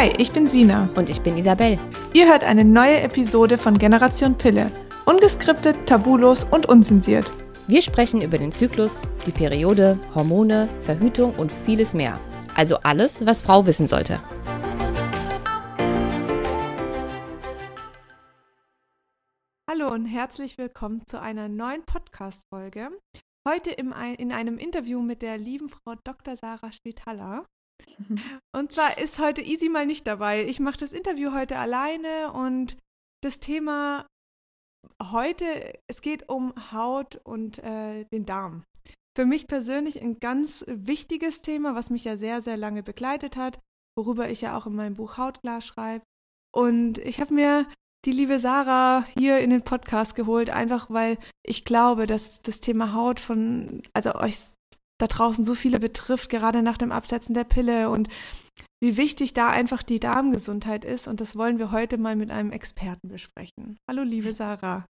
Hi, ich bin Sina. Und ich bin Isabel. Ihr hört eine neue Episode von Generation Pille. Ungeskriptet, tabulos und unzensiert. Wir sprechen über den Zyklus, die Periode, Hormone, Verhütung und vieles mehr. Also alles, was Frau wissen sollte. Hallo und herzlich willkommen zu einer neuen Podcast-Folge. Heute im, in einem Interview mit der lieben Frau Dr. Sarah Spitaler. Und zwar ist heute Easy mal nicht dabei. Ich mache das Interview heute alleine und das Thema heute, es geht um Haut und äh, den Darm. Für mich persönlich ein ganz wichtiges Thema, was mich ja sehr, sehr lange begleitet hat, worüber ich ja auch in meinem Buch Hautklar schreibe. Und ich habe mir die liebe Sarah hier in den Podcast geholt, einfach weil ich glaube, dass das Thema Haut von, also euch da draußen so viele betrifft, gerade nach dem Absetzen der Pille und wie wichtig da einfach die Darmgesundheit ist. Und das wollen wir heute mal mit einem Experten besprechen. Hallo, liebe Sarah.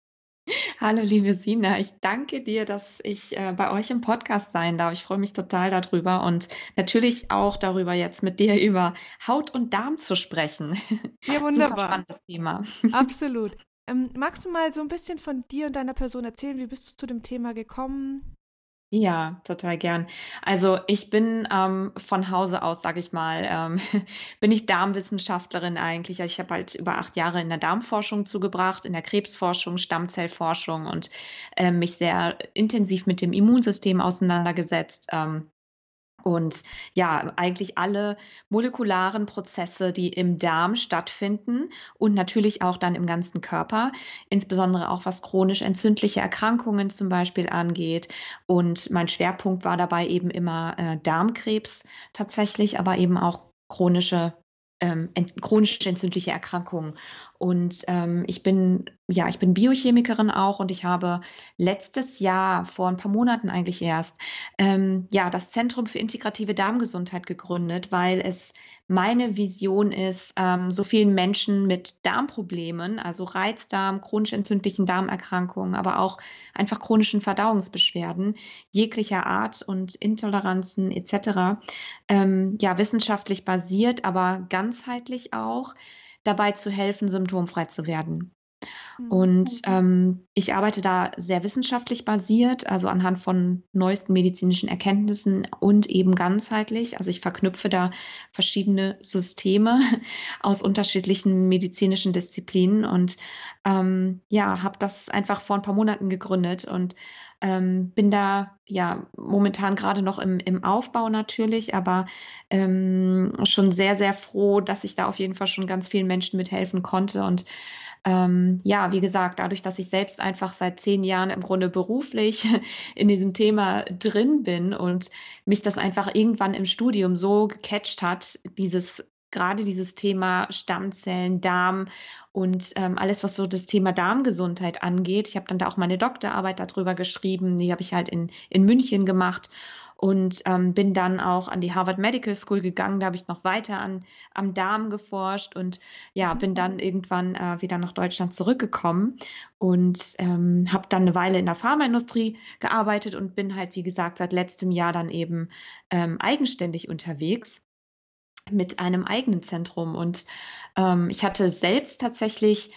Hallo, liebe Sina. Ich danke dir, dass ich äh, bei euch im Podcast sein darf. Ich freue mich total darüber und natürlich auch darüber, jetzt mit dir über Haut und Darm zu sprechen. Ja, wunderbar. Super spannendes Thema. Absolut. Ähm, magst du mal so ein bisschen von dir und deiner Person erzählen? Wie bist du zu dem Thema gekommen? Ja, total gern. Also ich bin ähm, von Hause aus, sage ich mal, ähm, bin ich Darmwissenschaftlerin eigentlich. Also ich habe halt über acht Jahre in der Darmforschung zugebracht, in der Krebsforschung, Stammzellforschung und äh, mich sehr intensiv mit dem Immunsystem auseinandergesetzt. Ähm, und ja, eigentlich alle molekularen Prozesse, die im Darm stattfinden und natürlich auch dann im ganzen Körper, insbesondere auch was chronisch entzündliche Erkrankungen zum Beispiel angeht. Und mein Schwerpunkt war dabei eben immer äh, Darmkrebs tatsächlich, aber eben auch chronische ähm, ent chronische entzündliche Erkrankungen. Und ähm, ich bin, ja, ich bin Biochemikerin auch und ich habe letztes Jahr, vor ein paar Monaten eigentlich erst, ähm, ja, das Zentrum für integrative Darmgesundheit gegründet, weil es meine Vision ist, ähm, so vielen Menschen mit Darmproblemen, also Reizdarm, chronisch entzündlichen Darmerkrankungen, aber auch einfach chronischen Verdauungsbeschwerden jeglicher Art und Intoleranzen etc. Ähm, ja, wissenschaftlich basiert, aber ganzheitlich auch dabei zu helfen, symptomfrei zu werden. Mhm. Und ähm, ich arbeite da sehr wissenschaftlich basiert, also anhand von neuesten medizinischen Erkenntnissen und eben ganzheitlich. Also ich verknüpfe da verschiedene Systeme aus unterschiedlichen medizinischen Disziplinen und ähm, ja, habe das einfach vor ein paar Monaten gegründet und ähm, bin da ja momentan gerade noch im, im Aufbau natürlich, aber ähm, schon sehr, sehr froh, dass ich da auf jeden Fall schon ganz vielen Menschen mithelfen konnte und ähm, ja, wie gesagt, dadurch, dass ich selbst einfach seit zehn Jahren im Grunde beruflich in diesem Thema drin bin und mich das einfach irgendwann im Studium so gecatcht hat, dieses gerade dieses Thema Stammzellen, Darm und ähm, alles, was so das Thema Darmgesundheit angeht. Ich habe dann da auch meine Doktorarbeit darüber geschrieben, die habe ich halt in, in München gemacht und ähm, bin dann auch an die Harvard Medical School gegangen. Da habe ich noch weiter an, am Darm geforscht und ja, mhm. bin dann irgendwann äh, wieder nach Deutschland zurückgekommen und ähm, habe dann eine Weile in der Pharmaindustrie gearbeitet und bin halt, wie gesagt, seit letztem Jahr dann eben ähm, eigenständig unterwegs mit einem eigenen Zentrum. Und ähm, ich hatte selbst tatsächlich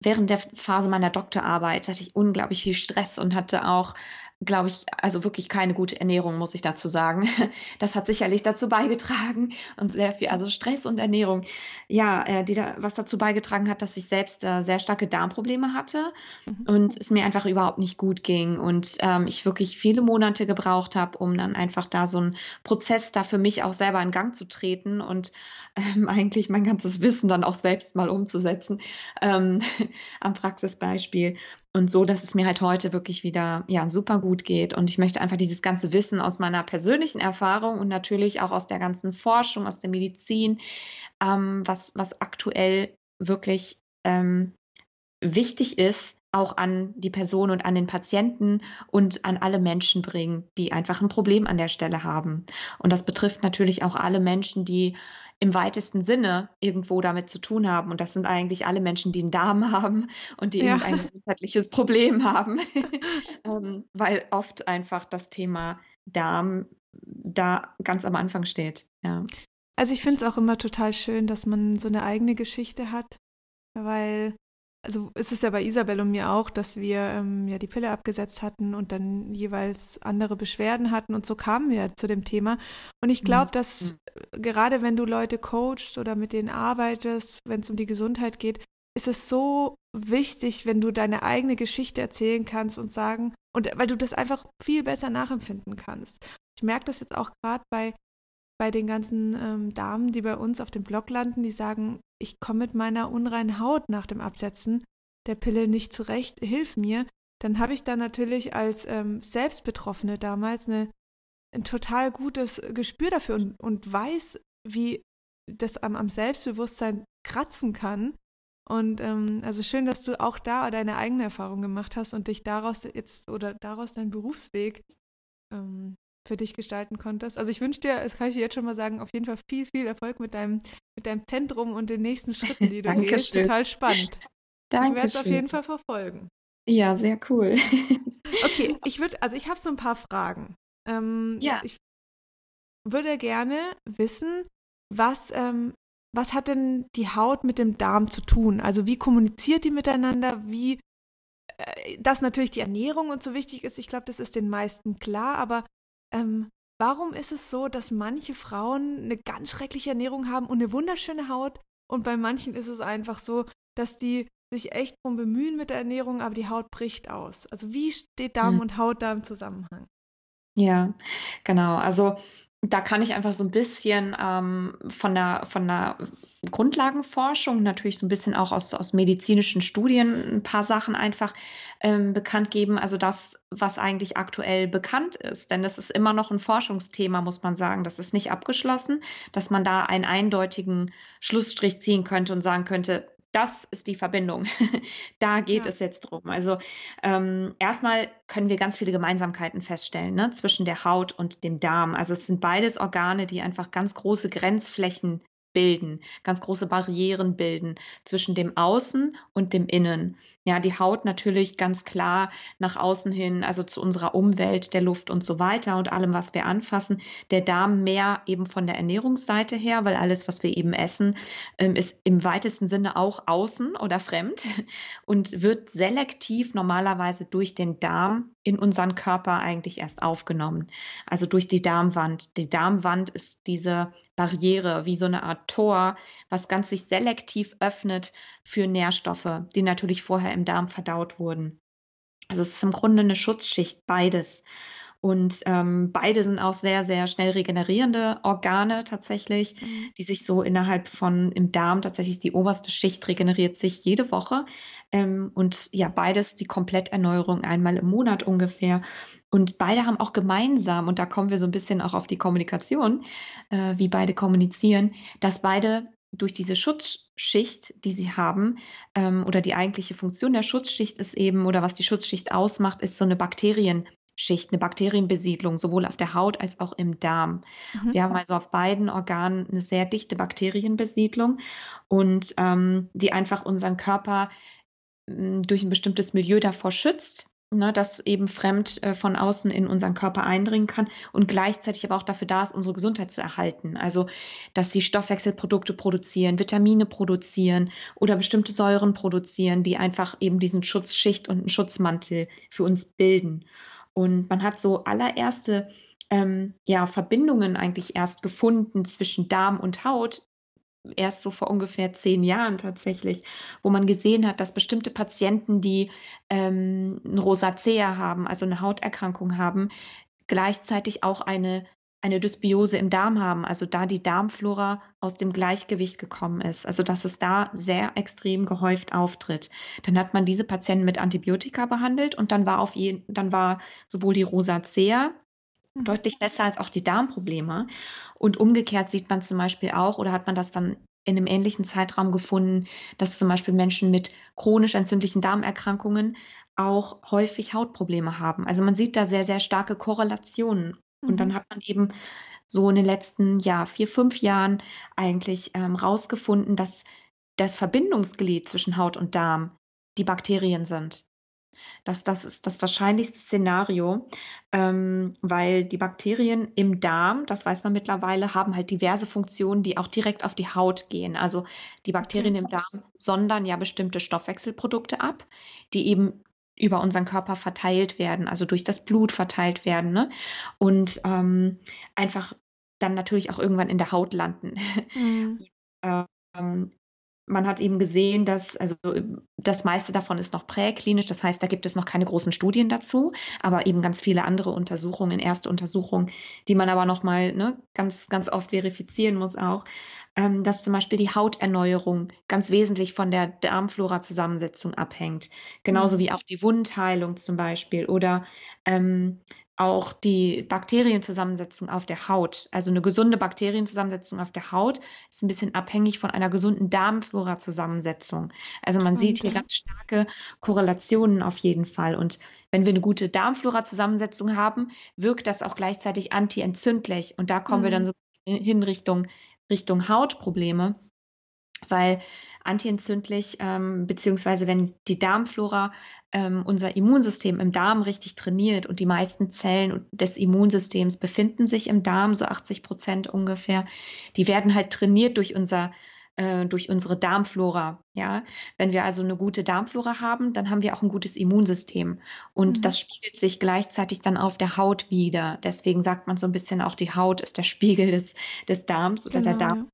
während der Phase meiner Doktorarbeit hatte ich unglaublich viel Stress und hatte auch glaube ich, also wirklich keine gute Ernährung, muss ich dazu sagen. Das hat sicherlich dazu beigetragen und sehr viel, also Stress und Ernährung, ja, äh, die da, was dazu beigetragen hat, dass ich selbst äh, sehr starke Darmprobleme hatte mhm. und es mir einfach überhaupt nicht gut ging und ähm, ich wirklich viele Monate gebraucht habe, um dann einfach da so einen Prozess da für mich auch selber in Gang zu treten und ähm, eigentlich mein ganzes Wissen dann auch selbst mal umzusetzen ähm, am Praxisbeispiel. Und so, dass es mir halt heute wirklich wieder ja super gut geht. Und ich möchte einfach dieses ganze Wissen aus meiner persönlichen Erfahrung und natürlich auch aus der ganzen Forschung, aus der Medizin, ähm, was, was aktuell wirklich ähm, wichtig ist, auch an die Person und an den Patienten und an alle Menschen bringen, die einfach ein Problem an der Stelle haben. Und das betrifft natürlich auch alle Menschen, die im weitesten Sinne irgendwo damit zu tun haben. Und das sind eigentlich alle Menschen, die einen Darm haben und die ja. irgendein gesundheitliches Problem haben, ähm, weil oft einfach das Thema Darm da ganz am Anfang steht. Ja. Also ich finde es auch immer total schön, dass man so eine eigene Geschichte hat, weil, also es ist ja bei Isabel und mir auch, dass wir ähm, ja die Pille abgesetzt hatten und dann jeweils andere Beschwerden hatten und so kamen wir zu dem Thema. Und ich glaube, mhm. dass mhm. gerade wenn du Leute coachst oder mit denen arbeitest, wenn es um die Gesundheit geht, ist es so wichtig, wenn du deine eigene Geschichte erzählen kannst und sagen, und weil du das einfach viel besser nachempfinden kannst. Ich merke das jetzt auch gerade bei, bei den ganzen ähm, Damen, die bei uns auf dem Blog landen, die sagen, ich komme mit meiner unreinen Haut nach dem Absetzen der Pille nicht zurecht, hilf mir. Dann habe ich da natürlich als ähm, Selbstbetroffene damals eine, ein total gutes Gespür dafür und, und weiß, wie das am, am Selbstbewusstsein kratzen kann und ähm, also schön, dass du auch da deine eigene Erfahrung gemacht hast und dich daraus jetzt oder daraus deinen Berufsweg ähm, für dich gestalten konntest. Also ich wünsche dir, das kann ich dir jetzt schon mal sagen, auf jeden Fall viel, viel Erfolg mit deinem, mit deinem Zentrum und den nächsten Schritten, die du gehst. Total spannend. Danke. Ich werde es auf jeden Fall verfolgen. Ja, sehr cool. okay, ich würde, also ich habe so ein paar Fragen. Ähm, ja. Ich würde gerne wissen, was ähm, was hat denn die Haut mit dem Darm zu tun? Also wie kommuniziert die miteinander? Wie, äh, dass natürlich die Ernährung und so wichtig ist, ich glaube, das ist den meisten klar, aber ähm, warum ist es so, dass manche Frauen eine ganz schreckliche Ernährung haben und eine wunderschöne Haut und bei manchen ist es einfach so, dass die sich echt drum bemühen mit der Ernährung, aber die Haut bricht aus. Also wie steht Darm hm. und Haut da im Zusammenhang? Ja, genau. Also da kann ich einfach so ein bisschen ähm, von, der, von der Grundlagenforschung, natürlich so ein bisschen auch aus, aus medizinischen Studien ein paar Sachen einfach ähm, bekannt geben. Also das, was eigentlich aktuell bekannt ist. Denn das ist immer noch ein Forschungsthema, muss man sagen. Das ist nicht abgeschlossen, dass man da einen eindeutigen Schlussstrich ziehen könnte und sagen könnte, das ist die Verbindung. da geht ja. es jetzt drum. Also ähm, erstmal können wir ganz viele Gemeinsamkeiten feststellen ne, zwischen der Haut und dem Darm. Also es sind beides Organe, die einfach ganz große Grenzflächen bilden, ganz große Barrieren bilden zwischen dem Außen und dem Innen. Ja, die Haut natürlich ganz klar nach außen hin, also zu unserer Umwelt, der Luft und so weiter und allem, was wir anfassen. Der Darm mehr eben von der Ernährungsseite her, weil alles, was wir eben essen, ähm, ist im weitesten Sinne auch außen oder fremd und wird selektiv normalerweise durch den Darm in unseren Körper eigentlich erst aufgenommen. Also durch die Darmwand. Die Darmwand ist diese Barriere, wie so eine Art Tor, was ganz sich selektiv öffnet für Nährstoffe, die natürlich vorher im Darm verdaut wurden. Also es ist im Grunde eine Schutzschicht, beides. Und ähm, beide sind auch sehr, sehr schnell regenerierende Organe tatsächlich, mhm. die sich so innerhalb von im Darm tatsächlich die oberste Schicht regeneriert sich jede Woche. Ähm, und ja, beides die Kompletterneuerung einmal im Monat ungefähr. Und beide haben auch gemeinsam, und da kommen wir so ein bisschen auch auf die Kommunikation, äh, wie beide kommunizieren, dass beide durch diese Schutzschicht, die sie haben, ähm, oder die eigentliche Funktion der Schutzschicht ist eben, oder was die Schutzschicht ausmacht, ist so eine Bakterienschicht, eine Bakterienbesiedlung, sowohl auf der Haut als auch im Darm. Mhm. Wir haben also auf beiden Organen eine sehr dichte Bakterienbesiedlung und ähm, die einfach unseren Körper hm, durch ein bestimmtes Milieu davor schützt, ne, das eben fremd äh, von außen in unseren Körper eindringen kann und gleichzeitig aber auch dafür da ist, unsere Gesundheit zu erhalten. Also, dass sie Stoffwechselprodukte produzieren, Vitamine produzieren oder bestimmte Säuren produzieren, die einfach eben diesen Schutzschicht und einen Schutzmantel für uns bilden. Und man hat so allererste ähm, ja, Verbindungen eigentlich erst gefunden zwischen Darm und Haut erst so vor ungefähr zehn Jahren tatsächlich, wo man gesehen hat, dass bestimmte Patienten, die ähm, ein Rosacea haben, also eine Hauterkrankung haben, gleichzeitig auch eine eine Dysbiose im Darm haben, also da die Darmflora aus dem Gleichgewicht gekommen ist, also dass es da sehr extrem gehäuft auftritt. Dann hat man diese Patienten mit Antibiotika behandelt und dann war auf jeden, dann war sowohl die Rosacea Mhm. deutlich besser als auch die Darmprobleme. Und umgekehrt sieht man zum Beispiel auch, oder hat man das dann in einem ähnlichen Zeitraum gefunden, dass zum Beispiel Menschen mit chronisch entzündlichen Darmerkrankungen auch häufig Hautprobleme haben. Also man sieht da sehr, sehr starke Korrelationen. Und dann mhm. hat man eben so in den letzten ja, vier, fünf Jahren eigentlich ähm, rausgefunden, dass das Verbindungsglied zwischen Haut und Darm die Bakterien sind. Das, das ist das wahrscheinlichste Szenario, ähm, weil die Bakterien im Darm, das weiß man mittlerweile, haben halt diverse Funktionen, die auch direkt auf die Haut gehen. Also die Bakterien im Darm sondern ja bestimmte Stoffwechselprodukte ab, die eben über unseren Körper verteilt werden, also durch das Blut verteilt werden ne? und ähm, einfach dann natürlich auch irgendwann in der Haut landen. Mhm. ähm, man hat eben gesehen, dass also das meiste davon ist noch präklinisch, das heißt, da gibt es noch keine großen Studien dazu, aber eben ganz viele andere Untersuchungen, erste Untersuchungen, die man aber noch mal ne, ganz ganz oft verifizieren muss auch, ähm, dass zum Beispiel die Hauterneuerung ganz wesentlich von der Darmflora-Zusammensetzung abhängt, genauso mhm. wie auch die Wundheilung zum Beispiel oder ähm, auch die Bakterienzusammensetzung auf der Haut. Also eine gesunde Bakterienzusammensetzung auf der Haut ist ein bisschen abhängig von einer gesunden Darmflora-Zusammensetzung. Also man okay. sieht hier ganz starke Korrelationen auf jeden Fall. Und wenn wir eine gute Darmflora-Zusammensetzung haben, wirkt das auch gleichzeitig antientzündlich. Und da kommen mhm. wir dann mhm. so hin Richtung, Richtung Hautprobleme, weil antientzündlich, ähm, beziehungsweise wenn die Darmflora ähm, unser Immunsystem im Darm richtig trainiert und die meisten Zellen des Immunsystems befinden sich im Darm, so 80 Prozent ungefähr, die werden halt trainiert durch unser äh, durch unsere Darmflora. Ja, wenn wir also eine gute Darmflora haben, dann haben wir auch ein gutes Immunsystem und mhm. das spiegelt sich gleichzeitig dann auf der Haut wieder. Deswegen sagt man so ein bisschen auch, die Haut ist der Spiegel des, des Darms oder der genau, Darm.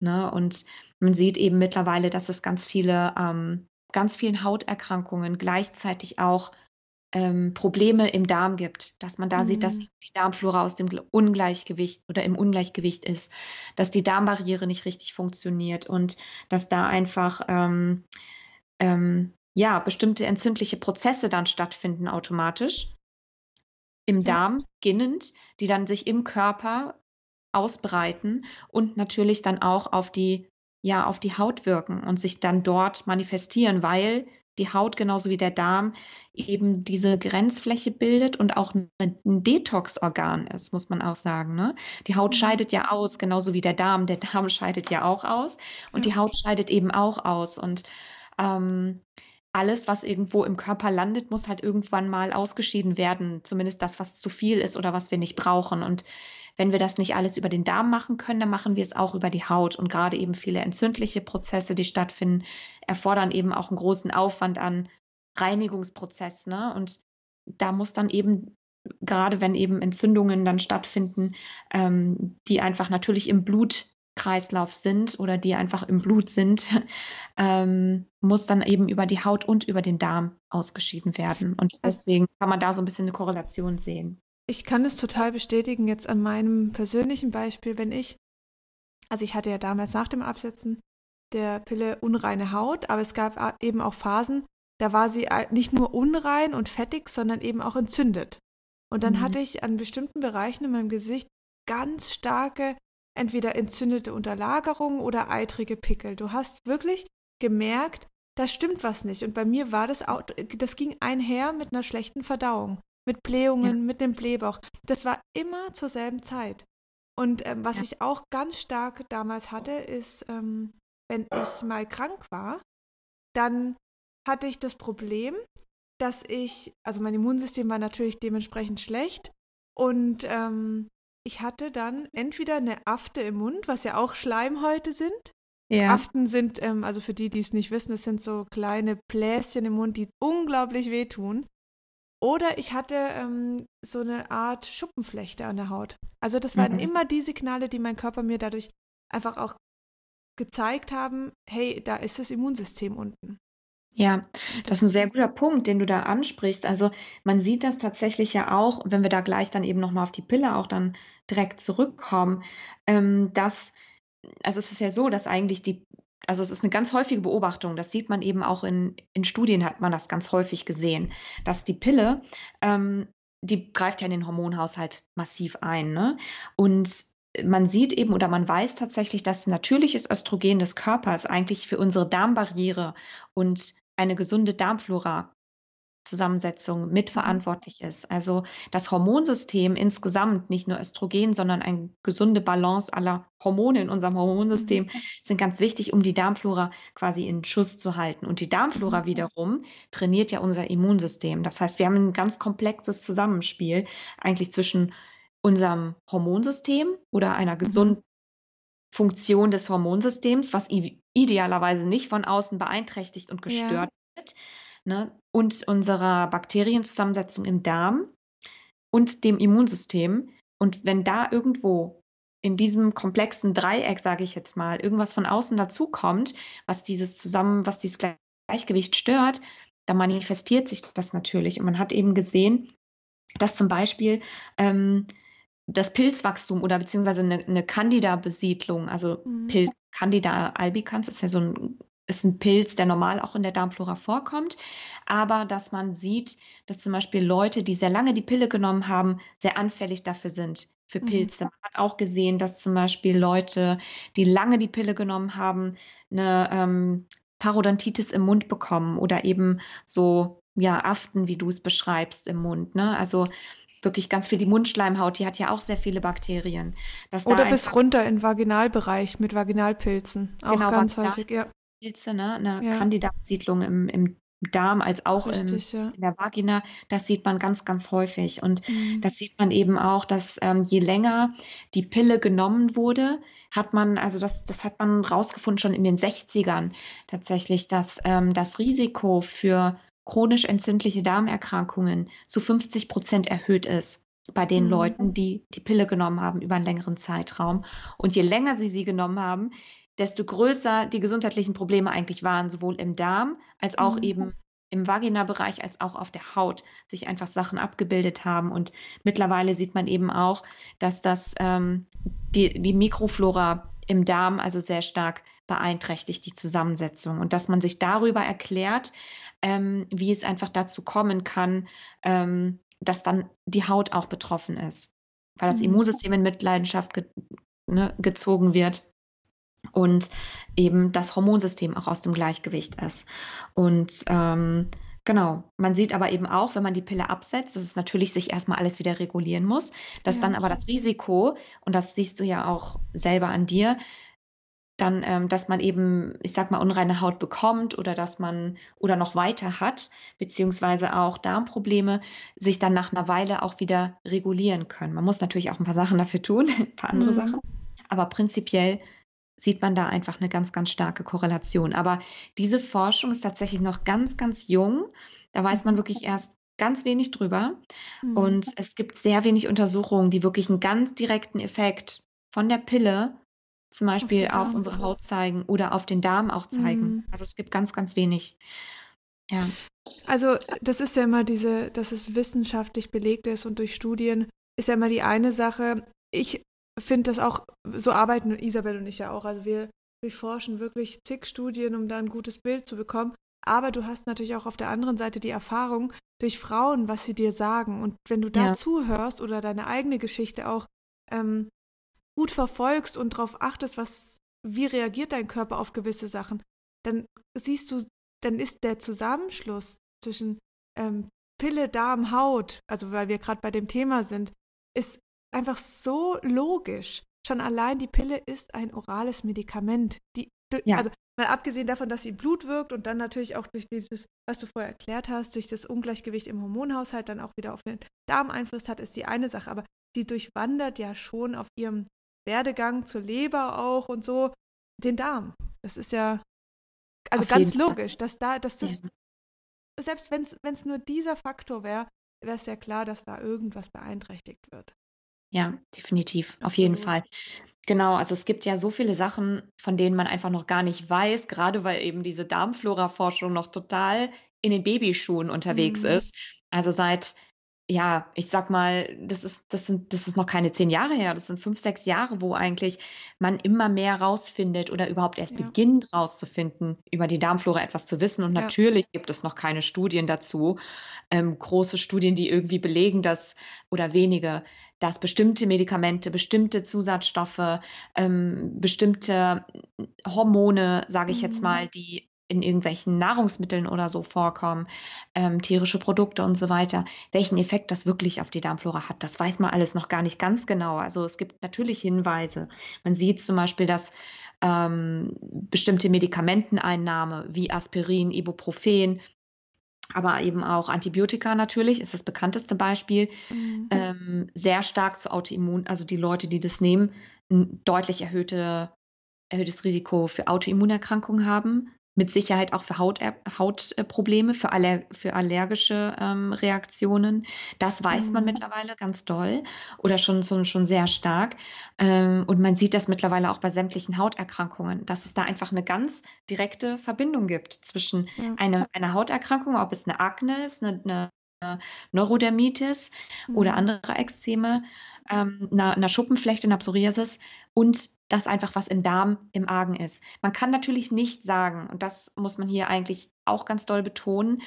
Ne? Und man sieht eben mittlerweile, dass es ganz viele, ähm, ganz vielen Hauterkrankungen gleichzeitig auch ähm, Probleme im Darm gibt, dass man da mhm. sieht, dass mhm. die Darmflora aus dem Ungleichgewicht oder im Ungleichgewicht ist, dass die Darmbarriere nicht richtig funktioniert und dass da einfach ähm, ähm, ja bestimmte entzündliche Prozesse dann stattfinden automatisch im Darm beginnend, die dann sich im Körper ausbreiten und natürlich dann auch auf die ja auf die Haut wirken und sich dann dort manifestieren, weil die Haut genauso wie der Darm eben diese Grenzfläche bildet und auch ein Detox-Organ ist, muss man auch sagen. Ne? Die Haut mhm. scheidet ja aus, genauso wie der Darm. Der Darm scheidet ja auch aus und die Haut scheidet eben auch aus. Und ähm, alles, was irgendwo im Körper landet, muss halt irgendwann mal ausgeschieden werden. Zumindest das, was zu viel ist oder was wir nicht brauchen. Und wenn wir das nicht alles über den Darm machen können, dann machen wir es auch über die Haut. Und gerade eben viele entzündliche Prozesse, die stattfinden, erfordern eben auch einen großen Aufwand an Reinigungsprozess. Ne? Und da muss dann eben, gerade wenn eben Entzündungen dann stattfinden, ähm, die einfach natürlich im Blutkreislauf sind oder die einfach im Blut sind, ähm, muss dann eben über die Haut und über den Darm ausgeschieden werden. Und deswegen kann man da so ein bisschen eine Korrelation sehen. Ich kann es total bestätigen jetzt an meinem persönlichen Beispiel, wenn ich, also ich hatte ja damals nach dem Absetzen der Pille unreine Haut, aber es gab eben auch Phasen, da war sie nicht nur unrein und fettig, sondern eben auch entzündet. Und dann mhm. hatte ich an bestimmten Bereichen in meinem Gesicht ganz starke, entweder entzündete Unterlagerungen oder eitrige Pickel. Du hast wirklich gemerkt, da stimmt was nicht. Und bei mir war das, auch, das ging einher mit einer schlechten Verdauung mit Blähungen, ja. mit dem Blähbauch. Das war immer zur selben Zeit. Und ähm, was ja. ich auch ganz stark damals hatte, ist, ähm, wenn ich mal krank war, dann hatte ich das Problem, dass ich, also mein Immunsystem war natürlich dementsprechend schlecht und ähm, ich hatte dann entweder eine Afte im Mund, was ja auch Schleimhäute sind. Ja. Aften sind, ähm, also für die, die es nicht wissen, das sind so kleine Bläschen im Mund, die unglaublich wehtun. Oder ich hatte ähm, so eine Art Schuppenflechte an der Haut. Also das waren mhm. immer die Signale, die mein Körper mir dadurch einfach auch gezeigt haben, hey, da ist das Immunsystem unten. Ja, das, ist ein sehr guter Punkt, den du da ansprichst. Also man sieht das tatsächlich ja auch, wenn wir da gleich dann eben nochmal auf die Pille auch dann direkt zurückkommen, ähm, dass, also es ist ja so, dass eigentlich die also es ist eine ganz häufige Beobachtung, das sieht man eben auch in, in Studien, hat man das ganz häufig gesehen, dass die Pille, ähm, die greift ja in den Hormonhaushalt massiv ein. Ne? Und man sieht eben oder man weiß tatsächlich, dass natürliches Östrogen des Körpers eigentlich für unsere Darmbarriere und eine gesunde Darmflora Zusammensetzung mitverantwortlich ist. Also das Hormonsystem insgesamt, nicht nur Östrogen, sondern eine gesunde Balance aller Hormone in unserem Hormonsystem mhm. sind ganz wichtig, um die Darmflora quasi in Schuss zu halten. Und die Darmflora mhm. wiederum trainiert ja unser Immunsystem. Das heißt, wir haben ein ganz komplexes Zusammenspiel eigentlich zwischen unserem Hormonsystem oder einer mhm. gesunden Funktion des Hormonsystems, was idealerweise nicht von außen beeinträchtigt und gestört ja. wird, ne, und unserer Bakterienzusammensetzung im Darm und dem Immunsystem. Und wenn da irgendwo in diesem komplexen Dreieck, sage ich jetzt mal, irgendwas von außen dazukommt, was dieses zusammen, was dieses Gleichgewicht stört, dann manifestiert sich das natürlich. Und man hat eben gesehen, dass zum Beispiel ähm, das Pilzwachstum oder beziehungsweise eine, eine Candida-Besiedlung, also mhm. Pilz, Candida albicans ist ja so ein, ist ein Pilz, der normal auch in der Darmflora vorkommt, aber dass man sieht, dass zum Beispiel Leute, die sehr lange die Pille genommen haben, sehr anfällig dafür sind für mhm. Pilze. Man hat auch gesehen, dass zum Beispiel Leute, die lange die Pille genommen haben, eine ähm, Parodontitis im Mund bekommen oder eben so ja Aften, wie du es beschreibst, im Mund. Ne? Also wirklich ganz viel die Mundschleimhaut, die hat ja auch sehr viele Bakterien. Oder bis runter in Vaginalbereich mit Vaginalpilzen. Auch genau, ganz häufig, ja. Pilze, ne? eine ja. Kandidatsiedlung im, im Darm als auch Richtig, im, ja. in der Vagina, das sieht man ganz, ganz häufig. Und mhm. das sieht man eben auch, dass ähm, je länger die Pille genommen wurde, hat man, also das, das hat man rausgefunden schon in den 60ern tatsächlich, dass ähm, das Risiko für chronisch entzündliche Darmerkrankungen zu 50 Prozent erhöht ist bei den mhm. Leuten, die die Pille genommen haben über einen längeren Zeitraum. Und je länger sie sie genommen haben, desto größer die gesundheitlichen Probleme eigentlich waren, sowohl im Darm als auch mhm. eben im Vagina-Bereich als auch auf der Haut sich einfach Sachen abgebildet haben. Und mittlerweile sieht man eben auch, dass das ähm, die, die Mikroflora im Darm also sehr stark beeinträchtigt, die Zusammensetzung. Und dass man sich darüber erklärt, ähm, wie es einfach dazu kommen kann, ähm, dass dann die Haut auch betroffen ist, weil das mhm. Immunsystem in Mitleidenschaft ge ne, gezogen wird und eben das Hormonsystem auch aus dem Gleichgewicht ist. Und ähm, Genau. Man sieht aber eben auch, wenn man die Pille absetzt, dass es natürlich sich erstmal alles wieder regulieren muss, dass ja. dann aber das Risiko, und das siehst du ja auch selber an dir, dann, ähm, dass man eben, ich sag mal, unreine Haut bekommt oder dass man oder noch weiter hat, beziehungsweise auch Darmprobleme, sich dann nach einer Weile auch wieder regulieren können. Man muss natürlich auch ein paar Sachen dafür tun, ein paar andere mhm. Sachen, aber prinzipiell sieht man da einfach eine ganz, ganz starke Korrelation. Aber diese Forschung ist tatsächlich noch ganz, ganz jung. Da weiß man wirklich erst ganz wenig drüber. Mhm. Und es gibt sehr wenig Untersuchungen, die wirklich einen ganz direkten Effekt von der Pille zum Beispiel auf, auf unsere Haut zeigen oder auf den Darm auch zeigen. Mhm. Also es gibt ganz, ganz wenig. Ja. Also das ist ja immer diese, dass es wissenschaftlich belegt ist und durch Studien ist ja immer die eine Sache. Ich finde das auch, so arbeiten Isabel und ich ja auch. Also wir, wir forschen wirklich zig Studien, um da ein gutes Bild zu bekommen. Aber du hast natürlich auch auf der anderen Seite die Erfahrung durch Frauen, was sie dir sagen. Und wenn du da ja. zuhörst oder deine eigene Geschichte auch ähm, gut verfolgst und darauf achtest, was, wie reagiert dein Körper auf gewisse Sachen, dann siehst du, dann ist der Zusammenschluss zwischen ähm, Pille, Darm, Haut, also weil wir gerade bei dem Thema sind, ist einfach so logisch. Schon allein die Pille ist ein orales Medikament. Die, ja. Also mal abgesehen davon, dass sie im Blut wirkt und dann natürlich auch durch dieses, was du vorher erklärt hast, durch das Ungleichgewicht im Hormonhaushalt dann auch wieder auf den Darm Einfluss hat, ist die eine Sache. Aber sie durchwandert ja schon auf ihrem Werdegang zur Leber auch und so den Darm. Das ist ja also Auf ganz logisch, dass da, dass das, ja. selbst wenn es nur dieser Faktor wäre, wäre es ja klar, dass da irgendwas beeinträchtigt wird. Ja, definitiv, auf jeden Fall. Genau, also es gibt ja so viele Sachen, von denen man einfach noch gar nicht weiß, gerade weil eben diese Darmflora-Forschung noch total in den Babyschuhen unterwegs mhm. ist. Also seit ja, ich sag mal, das ist, das sind, das ist noch keine zehn Jahre her, das sind fünf, sechs Jahre, wo eigentlich man immer mehr rausfindet oder überhaupt erst ja. beginnt rauszufinden, über die Darmflora etwas zu wissen. Und ja. natürlich gibt es noch keine Studien dazu, ähm, große Studien, die irgendwie belegen, dass oder wenige, dass bestimmte Medikamente, bestimmte Zusatzstoffe, ähm, bestimmte Hormone, sage ich mhm. jetzt mal, die in irgendwelchen Nahrungsmitteln oder so vorkommen, ähm, tierische Produkte und so weiter, welchen Effekt das wirklich auf die Darmflora hat, das weiß man alles noch gar nicht ganz genau. Also es gibt natürlich Hinweise. Man sieht zum Beispiel, dass ähm, bestimmte Medikamenteneinnahme wie Aspirin, Ibuprofen, aber eben auch Antibiotika natürlich ist das bekannteste Beispiel, mhm. ähm, sehr stark zu Autoimmun, also die Leute, die das nehmen, ein deutlich erhöhte, erhöhtes Risiko für Autoimmunerkrankungen haben mit Sicherheit auch für Haut, Hautprobleme, für, aller, für allergische ähm, Reaktionen. Das weiß mhm. man mittlerweile ganz doll oder schon, schon, schon sehr stark. Ähm, und man sieht das mittlerweile auch bei sämtlichen Hauterkrankungen, dass es da einfach eine ganz direkte Verbindung gibt zwischen ja. einer, einer Hauterkrankung, ob es eine Akne ist, eine, eine Neurodermitis mhm. oder andere Ekzeme, ähm, einer, einer Schuppenflechte, einer Psoriasis und das einfach was im Darm im Argen ist. Man kann natürlich nicht sagen, und das muss man hier eigentlich auch ganz doll betonen,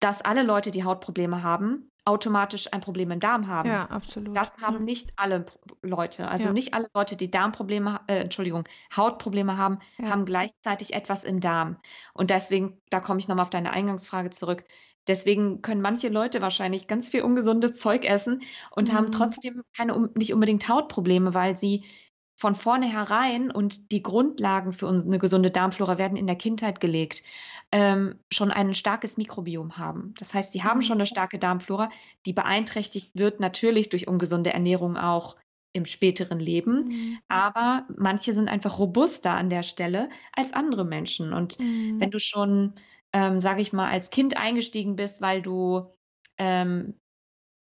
dass alle Leute, die Hautprobleme haben, automatisch ein Problem im Darm haben. Ja, absolut. Das haben ja. nicht alle Leute. Also Ja. nicht alle Leute, die Darmprobleme, äh, Entschuldigung, Hautprobleme haben, Ja. haben gleichzeitig etwas im Darm. Und deswegen, da komme ich nochmal auf deine Eingangsfrage zurück. Deswegen können manche Leute wahrscheinlich ganz viel ungesundes Zeug essen und haben Mhm. trotzdem keine, nicht unbedingt Hautprobleme, weil sie von vornherein und die Grundlagen für uns, eine gesunde Darmflora werden in der Kindheit gelegt, ähm, schon ein starkes Mikrobiom haben. Das heißt, sie haben Mhm. schon eine starke Darmflora, die beeinträchtigt wird natürlich durch ungesunde Ernährung auch im späteren Leben. Mhm. Aber manche sind einfach robuster an der Stelle als andere Menschen. Und Mhm. wenn du schon, ähm, sage ich mal, als Kind eingestiegen bist, weil du ähm,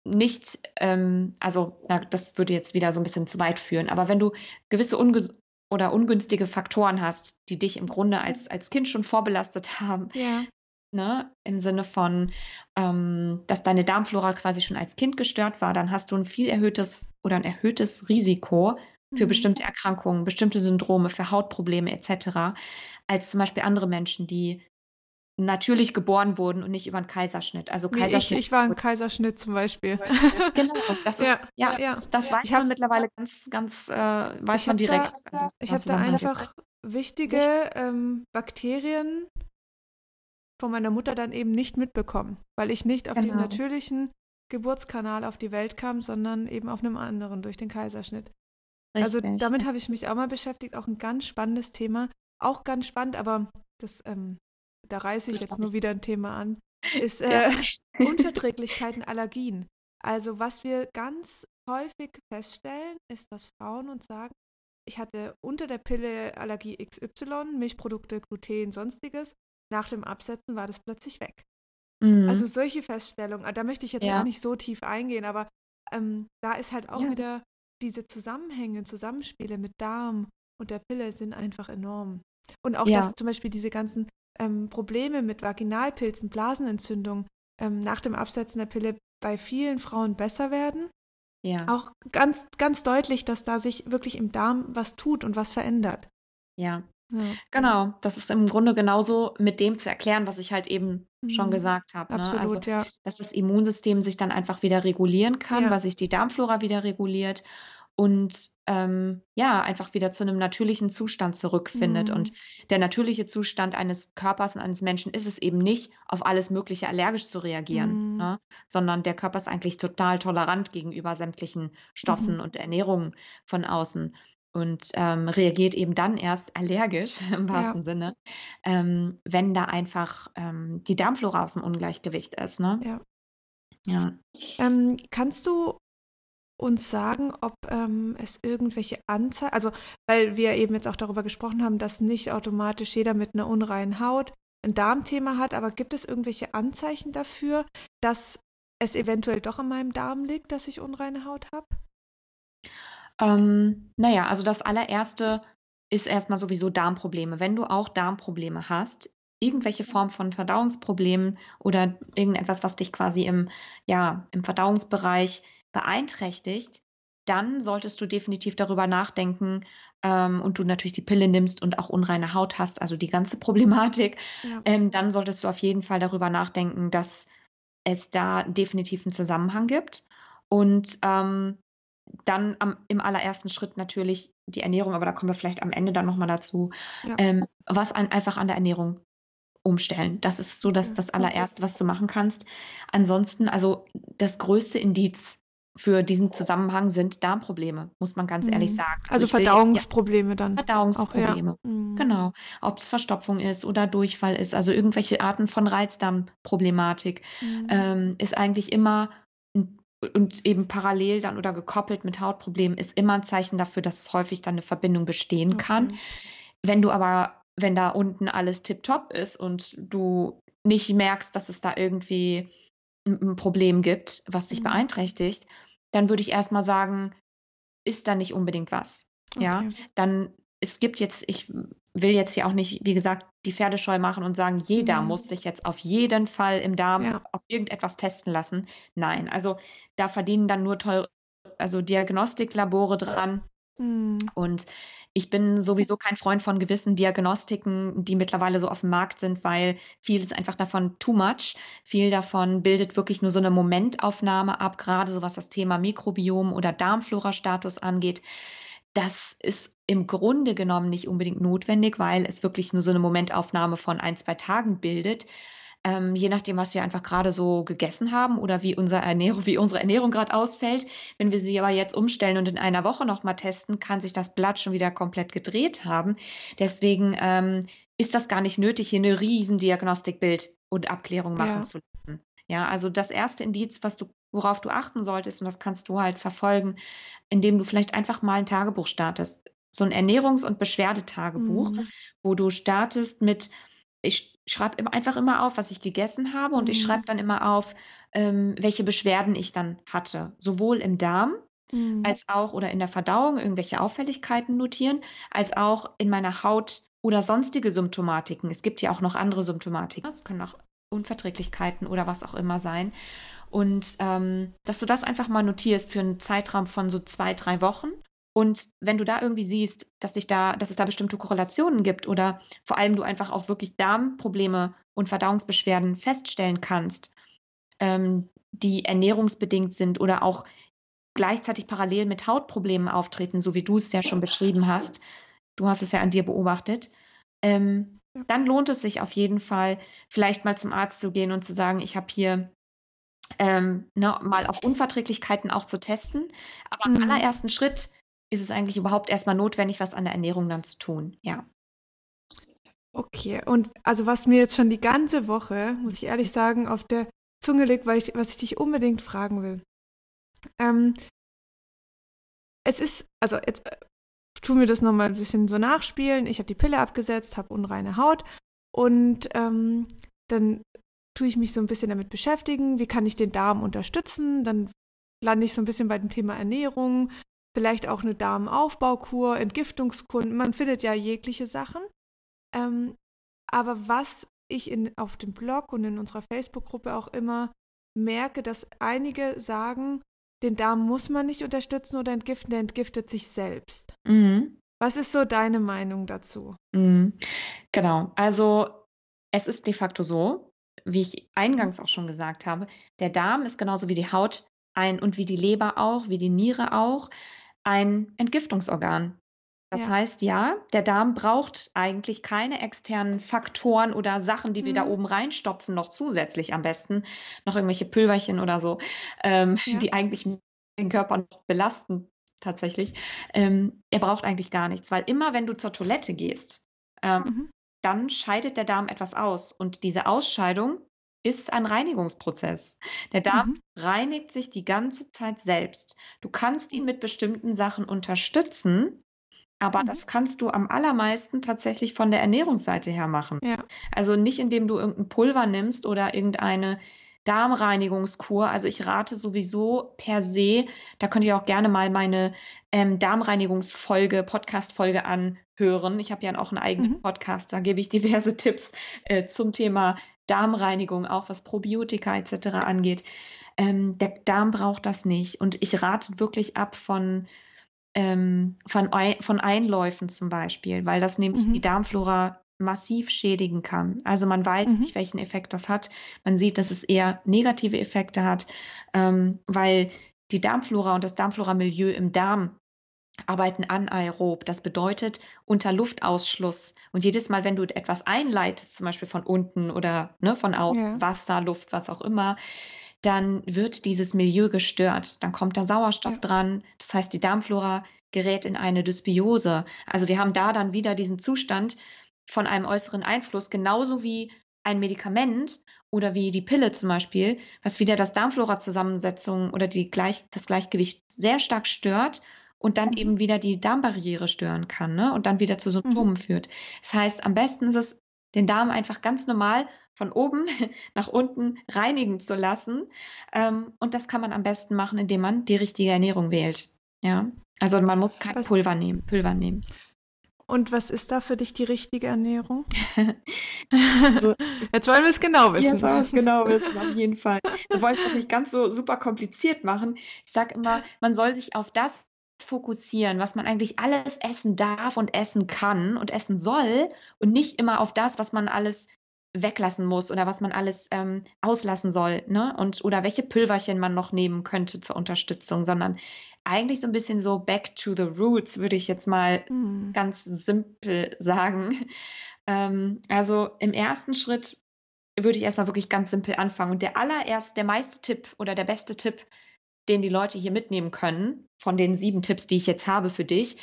nicht, ähm, also na, das würde jetzt wieder so ein bisschen zu weit führen, aber wenn du gewisse unges oder ungünstige Faktoren hast, die dich im Grunde als, als Kind schon vorbelastet haben, Ja. ne, im Sinne von, ähm, dass deine Darmflora quasi schon als Kind gestört war, dann hast du ein viel erhöhtes oder ein erhöhtes Risiko für Mhm. bestimmte Erkrankungen, bestimmte Syndrome, für Hautprobleme etc., als zum Beispiel andere Menschen, die natürlich geboren wurden und nicht über einen Kaiserschnitt. Also Nee, ich, Kaiserschnitt. ich war ein Kaiserschnitt zum Beispiel. Genau, das ist, Ja, ja, ja. das, das weiß Ich hab- man mittlerweile ganz, ganz, äh, weiß Ich man hab da- direkt. also, Ich habe da einfach wichtige ähm, Bakterien von meiner Mutter dann eben nicht mitbekommen, weil ich nicht auf diesen Genau. natürlichen Geburtskanal auf die Welt kam, sondern eben auf einem anderen durch den Kaiserschnitt. Also Richtig. damit habe ich mich auch mal beschäftigt, auch ein ganz spannendes Thema, auch ganz spannend, aber das, ähm, da reiße ich jetzt nur wieder ein Thema an, ist Ja. äh, Unverträglichkeiten, Allergien. Also was wir ganz häufig feststellen, ist, dass Frauen uns sagen, ich hatte unter der Pille Allergie XY, Milchprodukte, Gluten, sonstiges. Nach dem Absetzen war das plötzlich weg. Mhm. Also solche Feststellungen, da möchte ich jetzt Ja. gar nicht so tief eingehen, aber ähm, da ist halt auch Ja. wieder diese Zusammenhänge, Zusammenspiele mit Darm und der Pille sind einfach enorm. Und auch, Ja. dass zum Beispiel diese ganzen ähm, Probleme mit Vaginalpilzen, Blasenentzündung ähm, nach dem Absetzen der Pille bei vielen Frauen besser werden. ja. Auch ganz, ganz deutlich, dass da sich wirklich im Darm was tut und was verändert. ja. Ja. Genau, das ist im Grunde genauso mit dem zu erklären, was ich halt eben schon Mhm. gesagt habe. Ne? Also, Absolut, ja. dass das Immunsystem sich dann einfach wieder regulieren kann, Ja. weil sich die Darmflora wieder reguliert und ähm, ja, einfach wieder zu einem natürlichen Zustand zurückfindet. Mhm. Und der natürliche Zustand eines Körpers und eines Menschen ist es eben nicht, auf alles Mögliche allergisch zu reagieren, Mhm. ne? sondern der Körper ist eigentlich total tolerant gegenüber sämtlichen Stoffen Mhm. und Ernährungen von außen und ähm, reagiert eben dann erst allergisch im wahrsten Sinne, ähm, wenn da einfach ähm, die Darmflora aus dem Ungleichgewicht ist. Ne? Ja. Ja. Ähm, kannst du uns sagen, ob ähm, es irgendwelche Anzeichen, also weil wir eben jetzt auch darüber gesprochen haben, dass nicht automatisch jeder mit einer unreinen Haut ein Darmthema hat, aber gibt es irgendwelche Anzeichen dafür, dass es eventuell doch an meinem Darm liegt, dass ich unreine Haut habe? Ähm, naja, also das allererste ist erstmal sowieso Darmprobleme. Wenn du auch Darmprobleme hast, irgendwelche Form von Verdauungsproblemen oder irgendetwas, was dich quasi im, ja, im Verdauungsbereich beeinträchtigt, dann solltest du definitiv darüber nachdenken ähm, und du natürlich die Pille nimmst und auch unreine Haut hast, also die ganze Problematik, Ja. ähm, dann solltest du auf jeden Fall darüber nachdenken, dass es da definitiv einen Zusammenhang gibt. Und ähm, dann am, im allerersten Schritt natürlich die Ernährung, aber da kommen wir vielleicht am Ende dann nochmal dazu, Ja. ähm, was an, einfach an der Ernährung umstellen. Das ist so das, das allererste, was du machen kannst. Ansonsten, also das größte Indiz für diesen Zusammenhang sind Darmprobleme, muss man ganz ehrlich Mhm. sagen. Also will- Verdauungsprobleme ja, dann. Verdauungsprobleme. Mhm. Genau. Ob es Verstopfung ist oder Durchfall ist, also irgendwelche Arten von Reizdarmproblematik, Mhm. ähm, ist eigentlich immer und eben parallel dann oder gekoppelt mit Hautproblemen ist immer ein Zeichen dafür, dass häufig dann eine Verbindung bestehen kann. Okay. Wenn du aber, wenn da unten alles tipptopp ist und du nicht merkst, dass es da irgendwie ein, ein Problem gibt, was dich Mhm. beeinträchtigt, dann würde ich erstmal sagen, ist da nicht unbedingt was. Ja, Okay. dann es gibt jetzt, ich will jetzt hier auch nicht, wie gesagt, die Pferdescheu machen und sagen, jeder Mhm. muss sich jetzt auf jeden Fall im Darm Ja. auf irgendetwas testen lassen. Nein, also da verdienen dann nur teure, also Diagnostiklabore dran. Mhm. Und ich bin sowieso kein Freund von gewissen Diagnostiken, die mittlerweile so auf dem Markt sind, weil viel ist einfach davon too much. Viel davon bildet wirklich nur so eine Momentaufnahme ab, gerade so was das Thema Mikrobiom oder Darmflora-Status angeht. Das ist im Grunde genommen nicht unbedingt notwendig, weil es wirklich nur so eine Momentaufnahme von ein, zwei Tagen bildet. Ähm, je nachdem, was wir einfach gerade so gegessen haben oder wie, unser Ernährung, wie unsere Ernährung gerade ausfällt. Wenn wir sie aber jetzt umstellen und in einer Woche nochmal testen, kann sich das Blatt schon wieder komplett gedreht haben. Deswegen ähm, ist das gar nicht nötig, hier eine riesen Diagnostikbild und Abklärung machen Ja. zu lassen. Ja, also das erste Indiz, was du, worauf du achten solltest, und das kannst du halt verfolgen, indem du vielleicht einfach mal ein Tagebuch startest. So ein Ernährungs- und Beschwerdetagebuch, Mhm. wo du startest mit, ich schreibe einfach immer auf, was ich gegessen habe und ich Mhm. schreibe dann immer auf, ähm, welche Beschwerden ich dann hatte. Sowohl im Darm Mhm. als auch oder in der Verdauung irgendwelche Auffälligkeiten notieren, als auch in meiner Haut oder sonstige Symptomatiken. Es gibt ja auch noch andere Symptomatiken. Es können auch Unverträglichkeiten oder was auch immer sein. Und ähm, dass du das einfach mal notierst für einen Zeitraum von so zwei, drei Wochen. Und wenn du da irgendwie siehst, dass dich da, dass es da bestimmte Korrelationen gibt oder vor allem du einfach auch wirklich Darmprobleme und Verdauungsbeschwerden feststellen kannst, ähm, die ernährungsbedingt sind oder auch gleichzeitig parallel mit Hautproblemen auftreten, so wie du es ja schon beschrieben hast. Du hast es ja an dir beobachtet. Ähm, Ja. dann lohnt es sich auf jeden Fall, vielleicht mal zum Arzt zu gehen und zu sagen, ich habe hier ähm, ne, mal auf Unverträglichkeiten auch zu testen. Aber Mhm. im allerersten Schritt ist es eigentlich überhaupt erstmal notwendig, was an der Ernährung dann zu tun. Ja. Okay, und also was mir jetzt schon die ganze Woche, muss ich ehrlich sagen, auf der Zunge liegt, weil ich, was ich dich unbedingt fragen will. Ähm, es ist, also jetzt äh, tu mir das nochmal ein bisschen so nachspielen. Ich habe die Pille abgesetzt, habe unreine Haut und ähm, dann tue ich mich so ein bisschen damit beschäftigen, wie kann ich den Darm unterstützen. Dann lande ich so ein bisschen bei dem Thema Ernährung, vielleicht auch eine Darmaufbaukur, Entgiftungskur. Man findet ja jegliche Sachen. Ähm, aber was ich in, auf dem Blog und in unserer Facebook-Gruppe auch immer merke, dass einige sagen, den Darm muss man nicht unterstützen oder entgiften, der entgiftet sich selbst. Mhm. Was ist so deine Meinung dazu? Mhm. Genau. Also es ist de facto so, wie ich eingangs auch schon gesagt habe, der Darm ist genauso wie die Haut ein und wie die Leber auch, wie die Niere auch, ein Entgiftungsorgan. Das Ja. heißt, ja, der Darm braucht eigentlich keine externen Faktoren oder Sachen, die wir da Mhm. oben reinstopfen, noch zusätzlich am besten, noch irgendwelche Pülverchen oder so, ähm, Ja. die eigentlich den Körper noch belasten, tatsächlich. Ähm, er braucht eigentlich gar nichts, weil immer, wenn du zur Toilette gehst, ähm, Mhm. dann scheidet der Darm etwas aus. Und diese Ausscheidung ist ein Reinigungsprozess. Der Darm Mhm. reinigt sich die ganze Zeit selbst. Du kannst ihn mit bestimmten Sachen unterstützen, aber Mhm. das kannst du am allermeisten tatsächlich von der Ernährungsseite her machen. Ja. Also nicht, indem du irgendein Pulver nimmst oder irgendeine Darmreinigungskur. Also ich rate sowieso per se, da könnt ihr auch gerne mal meine ähm, Darmreinigungsfolge, Podcast-Folge anhören. Ich habe ja auch einen eigenen Mhm. Podcast, da gebe ich diverse Tipps äh, zum Thema Darmreinigung, auch was Probiotika etc. angeht. Ähm, der Darm braucht das nicht. Und ich rate wirklich ab von, ähm, von, Ei- von Einläufen zum Beispiel, weil das nämlich Mhm. die Darmflora massiv schädigen kann. Also man weiß Mhm. nicht, welchen Effekt das hat. Man sieht, dass es eher negative Effekte hat, ähm, weil die Darmflora und das Darmflora-Milieu im Darm arbeiten anaerob. Das bedeutet unter Luftausschluss. Und jedes Mal, wenn du etwas einleitest, zum Beispiel von unten oder ne, von auf Ja. Wasser, Luft, was auch immer, dann wird dieses Milieu gestört. Dann kommt da Sauerstoff Ja. dran. Das heißt, die Darmflora gerät in eine Dysbiose. Also wir haben da dann wieder diesen Zustand von einem äußeren Einfluss, genauso wie ein Medikament oder wie die Pille zum Beispiel, was wieder das Darmflora-Zusammensetzung oder die Gleich das Gleichgewicht sehr stark stört und dann Mhm. eben wieder die Darmbarriere stören kann, ne? Und dann wieder zu Symptomen führt. Das heißt, am besten ist es, den Darm einfach ganz normal von oben nach unten reinigen zu lassen. Ähm, und das kann man am besten machen, indem man die richtige Ernährung wählt. Ja, also man muss kein Was- Pulver nehmen, Pulver nehmen. Und was ist da für dich die richtige Ernährung? Also, Jetzt wollen wir es genau wissen. soll es genau wissen, auf jeden Fall. Wir wollen es auch nicht ganz so super kompliziert machen. Ich sage immer, man soll sich auf das fokussieren, was man eigentlich alles essen darf und essen kann und essen soll und nicht immer auf das, was man alles weglassen muss oder was man alles ähm, auslassen soll, ne? Und oder welche Pülverchen man noch nehmen könnte zur Unterstützung, sondern eigentlich so ein bisschen so back to the roots, würde ich jetzt mal Hm. ganz simpel sagen. Ähm, also im ersten Schritt würde ich erstmal wirklich ganz simpel anfangen. Und der allererste, der meiste Tipp oder der beste Tipp, den die Leute hier mitnehmen können, von den sieben Tipps, die ich jetzt habe für dich,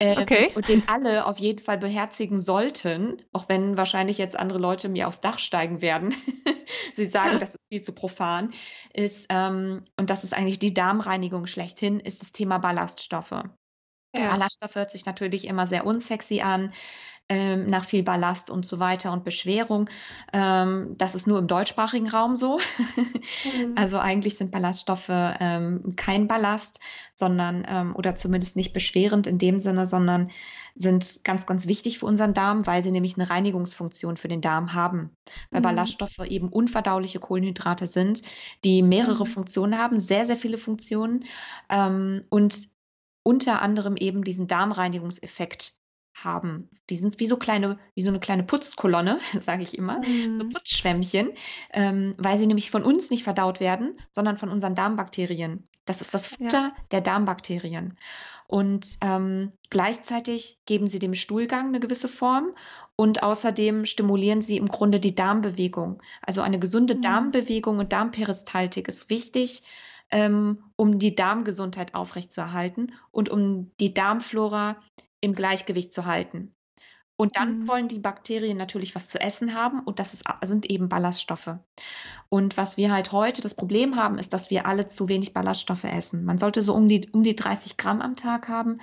ähm, Okay. und den alle auf jeden Fall beherzigen sollten, auch wenn wahrscheinlich jetzt andere Leute mir aufs Dach steigen werden. Sie sagen, das ist viel zu profan, ist, ähm, und das ist eigentlich die Darmreinigung schlechthin, ist das Thema Ballaststoffe. Ja. Ballaststoff hört sich natürlich immer sehr unsexy an, ähm, nach viel Ballast und so weiter und Beschwerung. Ähm, das ist nur im deutschsprachigen Raum so. Mhm. Also eigentlich sind Ballaststoffe ähm, kein Ballast, sondern ähm, oder zumindest nicht beschwerend in dem Sinne, sondern sind ganz, ganz wichtig für unseren Darm, weil sie nämlich eine Reinigungsfunktion für den Darm haben. Weil Mhm. Ballaststoffe eben unverdauliche Kohlenhydrate sind, die mehrere Mhm. Funktionen haben, sehr, sehr viele Funktionen ähm, und unter anderem eben diesen Darmreinigungseffekt haben. Die sind wie so kleine, wie so eine kleine Putzkolonne, sage ich immer so Mhm. Putzschwämmchen, ähm, weil sie nämlich von uns nicht verdaut werden, sondern von unseren Darmbakterien. Das ist das Ja. Futter der Darmbakterien. Und ähm, gleichzeitig geben sie dem Stuhlgang eine gewisse Form und außerdem stimulieren sie im Grunde die Darmbewegung. Also eine gesunde Mhm. Darmbewegung und Darmperistaltik ist wichtig, ähm, um die Darmgesundheit aufrechtzuerhalten und um die Darmflora im Gleichgewicht zu halten. Und dann Mhm. wollen die Bakterien natürlich was zu essen haben und das ist, sind eben Ballaststoffe. Und was wir halt heute das Problem haben, ist, dass wir alle zu wenig Ballaststoffe essen. Man sollte so um die, um die 30 Gramm am Tag haben.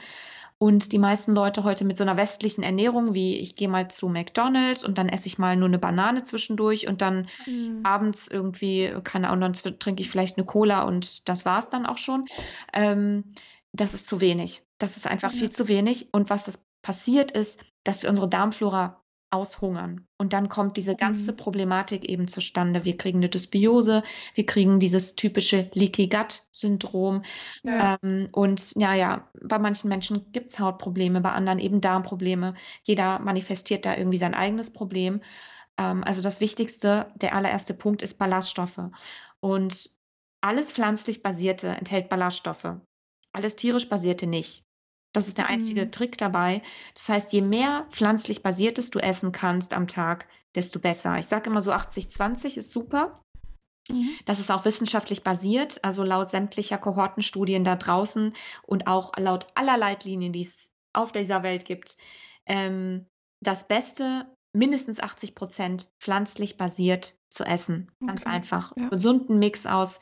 Und die meisten Leute heute mit so einer westlichen Ernährung, wie ich gehe mal zu McDonald's und dann esse ich mal nur eine Banane zwischendurch und dann Mhm. abends irgendwie, keine Ahnung, dann trinke ich vielleicht eine Cola und das war's dann auch schon. Ähm, das ist zu wenig. Das ist einfach Ja. viel zu wenig. Und was das passiert ist, dass wir unsere Darmflora aushungern. Und dann kommt diese ganze Mhm. Problematik eben zustande. Wir kriegen eine Dysbiose, wir kriegen dieses typische Leaky Gut Syndrom. Ja. Ähm, und ja, ja, bei manchen Menschen gibt es Hautprobleme, bei anderen eben Darmprobleme. Jeder manifestiert da irgendwie sein eigenes Problem. Ähm, also das Wichtigste, der allererste Punkt ist Ballaststoffe. Und alles pflanzlich basierte enthält Ballaststoffe. Alles tierisch basierte nicht. Das ist der einzige Mhm. Trick dabei. Das heißt, je mehr pflanzlich basiertes du essen kannst am Tag, desto besser. Ich sage immer so 80-20 ist super. Mhm. Das ist auch wissenschaftlich basiert, also laut sämtlicher Kohortenstudien da draußen und auch laut aller Leitlinien, die es auf dieser Welt gibt. Ähm, das Beste, mindestens 80 Prozent pflanzlich basiert zu essen. Ganz Okay, einfach. ja. Gesunden Mix aus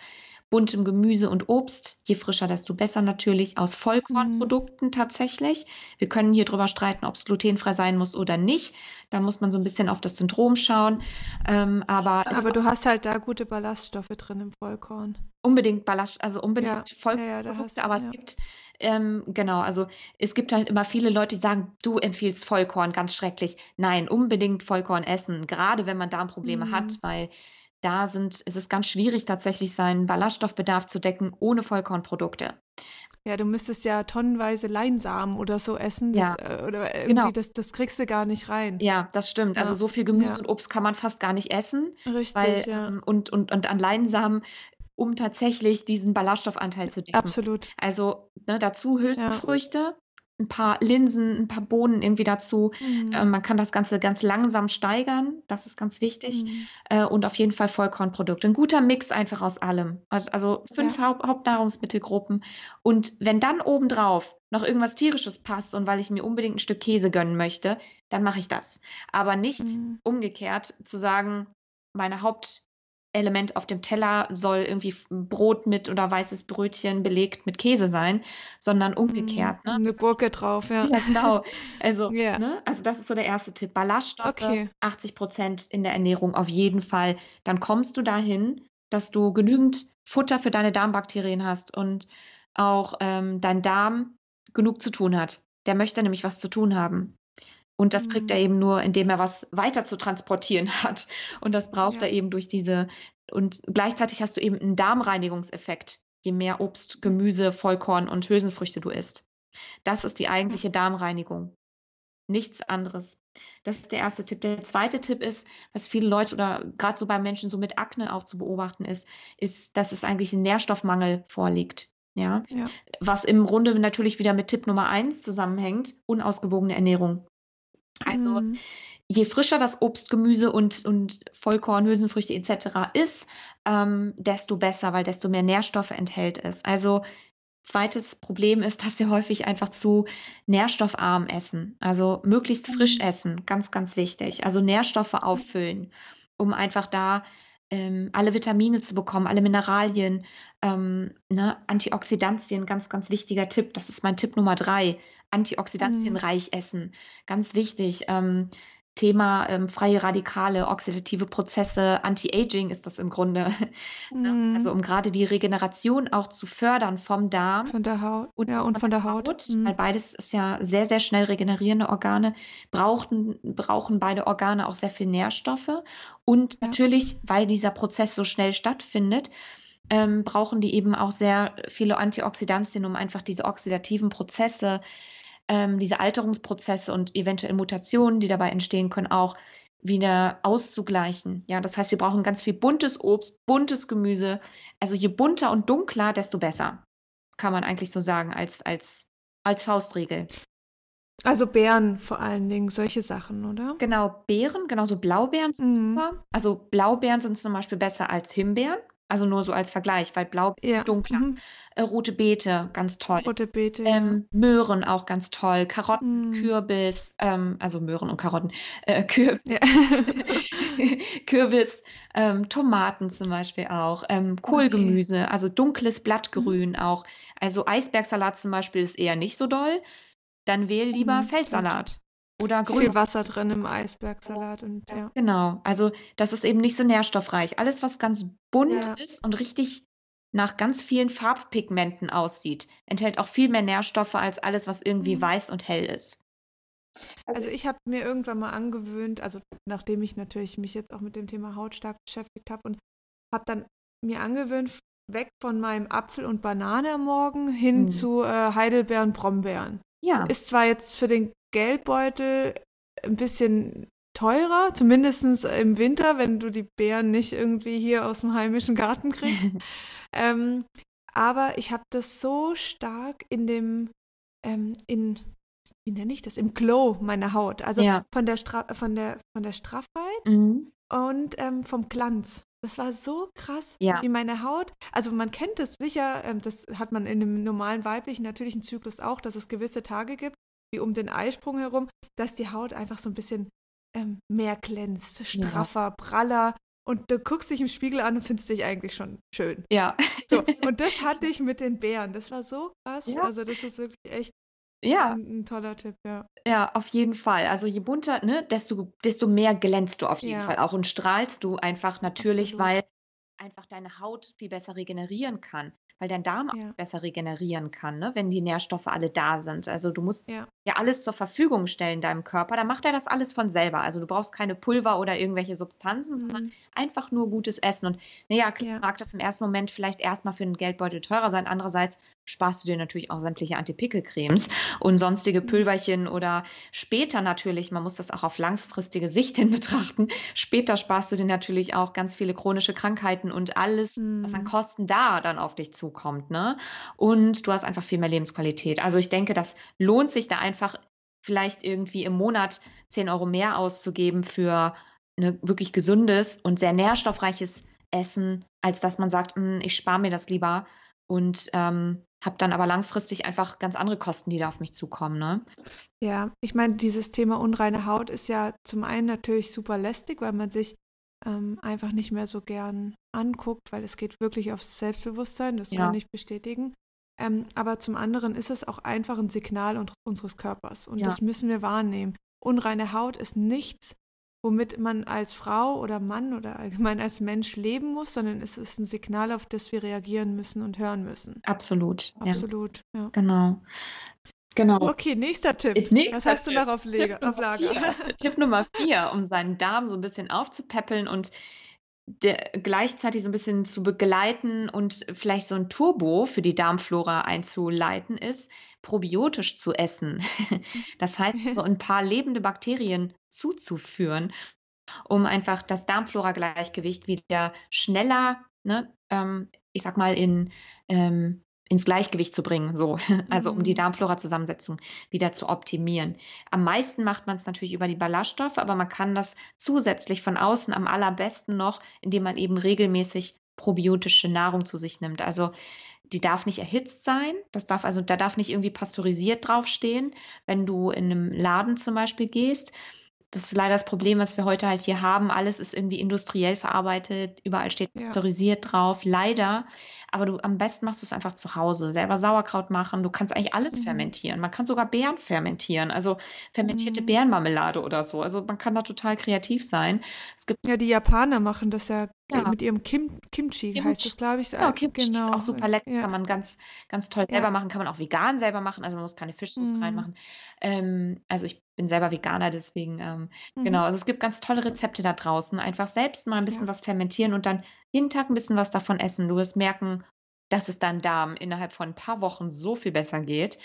buntem Gemüse und Obst. Je frischer, desto besser natürlich. Aus Vollkornprodukten tatsächlich. Wir können hier drüber streiten, ob es glutenfrei sein muss oder nicht. Da muss man so ein bisschen auf das Syndrom schauen. Ähm, aber es Aber du hast halt da gute Ballaststoffe drin im Vollkorn. unbedingt Ballast, also unbedingt Ja, ja, ja, Vollkornprodukte, du- aber es ja. gibt, ähm, genau, also es gibt halt immer viele Leute, die sagen, du empfiehlst Vollkorn, ganz schrecklich. Nein, unbedingt Vollkorn essen, gerade wenn man Darmprobleme Mhm. hat, weil da sind, es ist ganz schwierig, tatsächlich seinen Ballaststoffbedarf zu decken ohne Vollkornprodukte. Ja, du müsstest ja tonnenweise Leinsamen oder so essen. Das, Ja, äh, oder irgendwie, genau. das, das kriegst du gar nicht rein. Ja, das stimmt. Also Ja, so viel Gemüse ja. und Obst kann man fast gar nicht essen, Richtig, weil, ja. ähm, und, und, und an Leinsamen, um tatsächlich diesen Ballaststoffanteil zu decken. Absolut. Also ne, dazu Hülsenfrüchte, ein paar Linsen, ein paar Bohnen irgendwie dazu. Mhm. Äh, man kann das Ganze ganz langsam steigern, das ist ganz wichtig. Mhm. Äh, und auf jeden Fall Vollkornprodukte. Ein guter Mix einfach aus allem. Also, also fünf Ja. Haupt Hauptnahrungsmittelgruppen. Und wenn dann obendrauf noch irgendwas Tierisches passt und weil ich mir unbedingt ein Stück Käse gönnen möchte, dann mache ich das. Aber nicht Mhm. umgekehrt zu sagen, meine Hauptelement auf dem Teller soll irgendwie Brot mit oder weißes Brötchen belegt mit Käse sein, sondern umgekehrt. Mhm. Ne? Eine Gurke drauf, ja. Ja, genau. Also, Ja. ne? also das ist so der erste Tipp. Ballaststoffe, Okay. 80 Prozent in der Ernährung auf jeden Fall. Dann kommst du dahin, dass du genügend Futter für deine Darmbakterien hast und auch ähm, dein Darm genug zu tun hat. Der möchte nämlich was zu tun haben. Und das kriegt Mhm. er eben nur, indem er was weiter zu transportieren hat. Und das braucht Ja. er eben durch diese. Und gleichzeitig hast du eben einen Darmreinigungseffekt, je mehr Obst, Gemüse, Vollkorn und Hülsenfrüchte du isst. Das ist die eigentliche Darmreinigung. Nichts anderes. Das ist der erste Tipp. Der zweite Tipp ist, was viele Leute oder gerade so bei Menschen so mit Akne auch zu beobachten ist, ist, dass es eigentlich ein Nährstoffmangel vorliegt. Ja, Ja. was im Grunde natürlich wieder mit Tipp Nummer eins zusammenhängt, unausgewogene Ernährung. Also Mhm. je frischer das Obst, Gemüse und, und Vollkorn, Hülsenfrüchte etc. ist, ähm, desto besser, weil desto mehr Nährstoffe enthält es. Also zweites Problem ist, dass wir häufig einfach zu nährstoffarm essen. Also möglichst frisch Mhm. essen, ganz, ganz wichtig. Also Nährstoffe auffüllen, um einfach da ähm, alle Vitamine zu bekommen, alle Mineralien, ähm, ne? Antioxidantien, ganz, ganz wichtiger Tipp. Das ist mein Tipp Nummer drei. Antioxidantienreich essen, ganz wichtig. Ähm, Thema ähm, freie Radikale, oxidative Prozesse, Anti-Aging ist das im Grunde. Ne? Mhm. Also um gerade die Regeneration auch zu fördern vom Darm Von der Haut. und ja, und von der Haut. Mhm. weil beides ist ja sehr, sehr schnell regenerierende Organe, brauchen, brauchen beide Organe auch sehr viel Nährstoffe. Und Ja. natürlich, weil dieser Prozess so schnell stattfindet, ähm, brauchen die eben auch sehr viele Antioxidantien, um einfach diese oxidativen Prozesse, ähm, diese Alterungsprozesse und eventuell Mutationen, die dabei entstehen können, auch wieder auszugleichen. Ja, das heißt, wir brauchen ganz viel buntes Obst, buntes Gemüse. Also je bunter und dunkler, desto besser. Kann man eigentlich so sagen, als, als, als Faustregel. Also Beeren vor allen Dingen, solche Sachen, oder? Genau, Beeren, genauso Blaubeeren sind Mhm. super. Also Blaubeeren sind zum Beispiel besser als Himbeeren. Also nur so als Vergleich, weil Blau Ja. dunkler. Mhm. Äh, rote Beete, ganz toll. Rote Beete. ja. Ähm, Möhren auch ganz toll. Karotten, Mhm. Kürbis, ähm, also Möhren und Karotten. Äh, Kür Ja. Kürbis, ähm, Tomaten zum Beispiel auch. Ähm, Kohlgemüse, also dunkles Blattgrün auch. Also Eisbergsalat zum Beispiel ist eher nicht so doll. Dann wähl lieber Mhm, Feldsalat oder Viel Grün. Wasser drin im Eisbergsalat und ja. Genau, also das ist eben nicht so nährstoffreich. Alles, was ganz bunt Ja. ist und richtig nach ganz vielen Farbpigmenten aussieht, enthält auch viel mehr Nährstoffe als alles, was irgendwie Mhm. weiß und hell ist. Also ich habe mir irgendwann mal angewöhnt, also nachdem ich natürlich mich jetzt auch mit dem Thema Haut stark beschäftigt habe und habe dann mir angewöhnt, weg von meinem Apfel und Banane am Morgen hin Mhm. zu äh, Heidelbeeren, Brombeeren. Ja, Ist zwar jetzt für den Geldbeutel ein bisschen teurer, zumindest im Winter, wenn du die Beeren nicht irgendwie hier aus dem heimischen Garten kriegst. ähm, aber ich habe das so stark in dem, ähm, in, wie nenne ich das, im Glow meiner Haut. Also Ja. von, der Stra von, der, von der Straffheit Mhm. und ähm, vom Glanz. Das war so krass, Ja. wie meine Haut. Also man kennt das sicher, ähm, das hat man in dem normalen weiblichen natürlichen Zyklus auch, dass es gewisse Tage gibt, wie um den Eisprung herum, dass die Haut einfach so ein bisschen ähm, mehr glänzt, straffer, praller. Und du guckst dich im Spiegel an und findest dich eigentlich schon schön. ja. So, und das hatte ich mit den Bären. Das war so krass. Ja. Also das ist wirklich echt ja, ein, ein toller Tipp, ja. ja, auf jeden Fall. Also je bunter, ne, desto, desto mehr glänzt du auf jeden Ja. Fall auch und strahlst du einfach natürlich, Absolut. weil einfach deine Haut viel besser regenerieren kann, weil dein Darm Ja. auch besser regenerieren kann, ne, wenn die Nährstoffe alle da sind. Also du musst Ja. Ja alles zur Verfügung stellen deinem Körper, dann macht er das alles von selber. Also du brauchst keine Pulver oder irgendwelche Substanzen, mhm. sondern einfach nur gutes Essen. Und naja, ja. mag das im ersten Moment vielleicht erstmal für den Geldbeutel teurer sein. Andererseits sparst du dir natürlich auch sämtliche Antipickelcremes und sonstige mhm. Pülverchen oder später natürlich, man muss das auch auf langfristige Sicht hin betrachten, später sparst du dir natürlich auch ganz viele chronische Krankheiten und alles, mhm. was an mhm. Kosten da dann auf dich zukommt. Ne? Und du hast einfach viel mehr Lebensqualität. Also ich denke, das lohnt sich da einfach vielleicht irgendwie im Monat 10 Euro mehr auszugeben für ein wirklich gesundes und sehr nährstoffreiches Essen, als dass man sagt, hm, ich spare mir das lieber und ähm, habe dann aber langfristig einfach ganz andere Kosten, die da auf mich zukommen. Ne? Ja, ich meine, dieses Thema unreine Haut ist ja zum einen natürlich super lästig, weil man sich ähm, einfach nicht mehr so gern anguckt, weil es geht wirklich aufs Selbstbewusstsein, das ja. kann ich bestätigen. Ähm, aber zum anderen ist es auch einfach ein Signal unseres Körpers und ja. das müssen wir wahrnehmen. Unreine Haut ist nichts, womit man als Frau oder Mann oder allgemein als Mensch leben muss, sondern es ist ein Signal, auf das wir reagieren müssen und hören müssen. Absolut. Absolut, ja. ja. Genau. Genau. Okay, nächster Tipp. Nächster Was hast Tipp. du noch auf, Tipp auf Lager? Tipp Nummer vier, um seinen Darm so ein bisschen aufzupäppeln und der, gleichzeitig so ein bisschen zu begleiten und vielleicht so ein Turbo für die Darmflora einzuleiten ist, probiotisch zu essen. Das heißt, so ein paar lebende Bakterien zuzuführen, um einfach das Darmflora-Gleichgewicht wieder schneller, ne, ähm, ich sag mal, in ähm, ins Gleichgewicht zu bringen, so. Also um die mhm. Darmflora-Zusammensetzung wieder zu optimieren. Am meisten macht man es natürlich über die Ballaststoffe, aber man kann das zusätzlich von außen am allerbesten noch, indem man eben regelmäßig probiotische Nahrung zu sich nimmt. Also die darf nicht erhitzt sein. Das darf also, da darf nicht irgendwie pasteurisiert draufstehen, wenn du in einem Laden zum Beispiel gehst. Das ist leider das Problem, was wir heute halt hier haben. Alles ist irgendwie industriell verarbeitet, überall steht pasteurisiert ja. drauf. Leider aber du am besten machst du es einfach zu Hause. Selber Sauerkraut machen. Du kannst eigentlich alles mhm. fermentieren. Man kann sogar Beeren fermentieren. Also fermentierte mhm. Beerenmarmelade oder so. Also man kann da total kreativ sein. Es gibt ja, die Japaner machen das ja, ja. mit ihrem Kim Kimchi, Kimchi, heißt das, glaube ich. Ja, Kimchi genau. ist auch super lecker. Ja. Kann man ganz, ganz toll selber machen. Kann man auch vegan selber machen. Also man muss keine Fischsoße mhm. reinmachen. Ähm, also ich bin selber Veganer, deswegen ähm, mhm. genau. Also es gibt ganz tolle Rezepte da draußen. Einfach selbst mal ein bisschen was fermentieren und dann jeden Tag ein bisschen was davon essen. Du wirst merken, dass es deinem Darm innerhalb von ein paar Wochen so viel besser geht.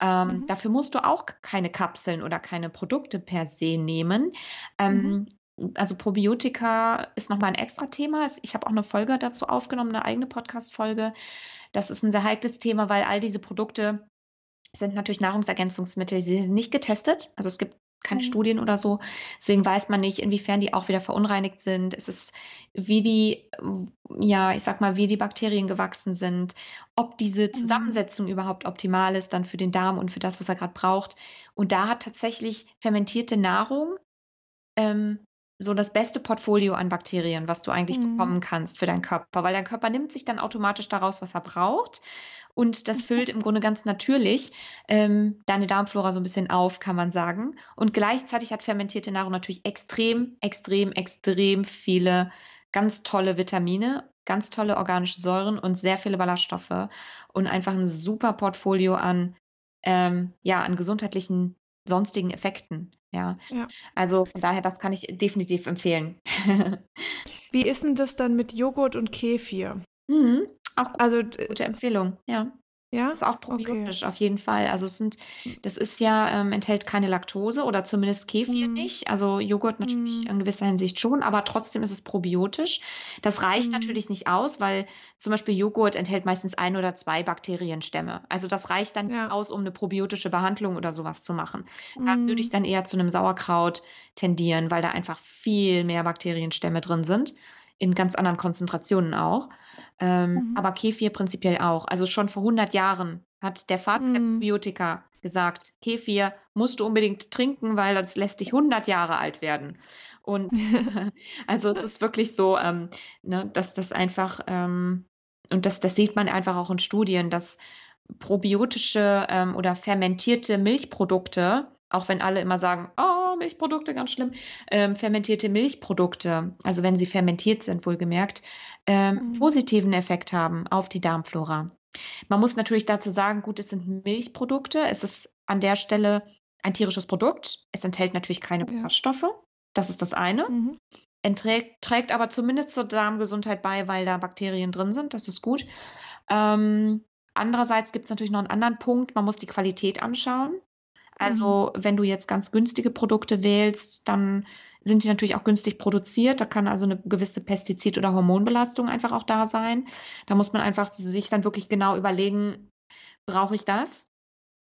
Ähm, mhm. Dafür musst du auch keine Kapseln oder keine Produkte per se nehmen. Ähm, mhm. Also Probiotika ist nochmal ein extra Thema. Ich habe auch eine Folge dazu aufgenommen, eine eigene Podcast-Folge. Das ist ein sehr heikles Thema, weil all diese Produkte sind natürlich Nahrungsergänzungsmittel. Sie sind nicht getestet. Also es gibt keine mhm. Studien oder so. Deswegen weiß man nicht, inwiefern die auch wieder verunreinigt sind. Es ist, wie die, ja, ich sag mal, wie die Bakterien gewachsen sind, ob diese mhm. Zusammensetzung mhm. überhaupt optimal ist dann für den Darm und für das, was er gerade braucht. Und da hat tatsächlich fermentierte Nahrung ähm, so das beste Portfolio an Bakterien, was du eigentlich mhm. bekommen kannst für deinen Körper, weil dein Körper nimmt sich dann automatisch daraus, was er braucht und das füllt im Grunde ganz natürlich ähm, deine Darmflora so ein bisschen auf, kann man sagen. Und gleichzeitig hat fermentierte Nahrung natürlich extrem, extrem, extrem viele ganz tolle Vitamine, ganz tolle organische Säuren und sehr viele Ballaststoffe und einfach ein super Portfolio an, ähm, ja, an gesundheitlichen sonstigen Effekten. Ja. ja. Also von daher, das kann ich definitiv empfehlen. Wie ist denn das dann mit Joghurt und Kefir? Mhm. Auch also gute Empfehlung, ja. Ja. Ist auch probiotisch okay. auf jeden Fall. Also es sind, das ist ja, ähm, enthält keine Laktose oder zumindest Kefir mm. nicht. Also Joghurt natürlich mm. in gewisser Hinsicht schon, aber trotzdem ist es probiotisch. Das reicht mm. natürlich nicht aus, weil zum Beispiel Joghurt enthält meistens ein oder zwei Bakterienstämme. Also das reicht dann ja. aus, um eine probiotische Behandlung oder sowas zu machen. Da würde ich dann eher zu einem Sauerkraut tendieren, weil da einfach viel mehr Bakterienstämme drin sind. In ganz anderen Konzentrationen auch. Ähm, mhm. Aber Kefir prinzipiell auch. Also schon vor 100 Jahren hat der Vater mhm. der Probiotika gesagt, Kefir musst du unbedingt trinken, weil das lässt dich 100 Jahre alt werden. Und also es ist wirklich so, ähm, ne, dass das einfach, ähm, und das, das sieht man einfach auch in Studien, dass probiotische ähm, oder fermentierte Milchprodukte, auch wenn alle immer sagen, oh, Milchprodukte ganz schlimm, ähm, fermentierte Milchprodukte, also wenn sie fermentiert sind, wohlgemerkt, ähm, mhm. positiven Effekt haben auf die Darmflora. Man muss natürlich dazu sagen, gut, es sind Milchprodukte. Es ist an der Stelle ein tierisches Produkt. Es enthält natürlich keine Ja. Ballaststoffe. Das ist das eine. Mhm. Entträgt, trägt aber zumindest zur Darmgesundheit bei, weil da Bakterien drin sind. Das ist gut. Ähm, andererseits gibt es natürlich noch einen anderen Punkt. Man muss die Qualität anschauen. Also, wenn du jetzt ganz günstige Produkte wählst, dann sind die natürlich auch günstig produziert. Da kann also eine gewisse Pestizid- oder Hormonbelastung einfach auch da sein. Da muss man einfach sich dann wirklich genau überlegen, brauche ich das?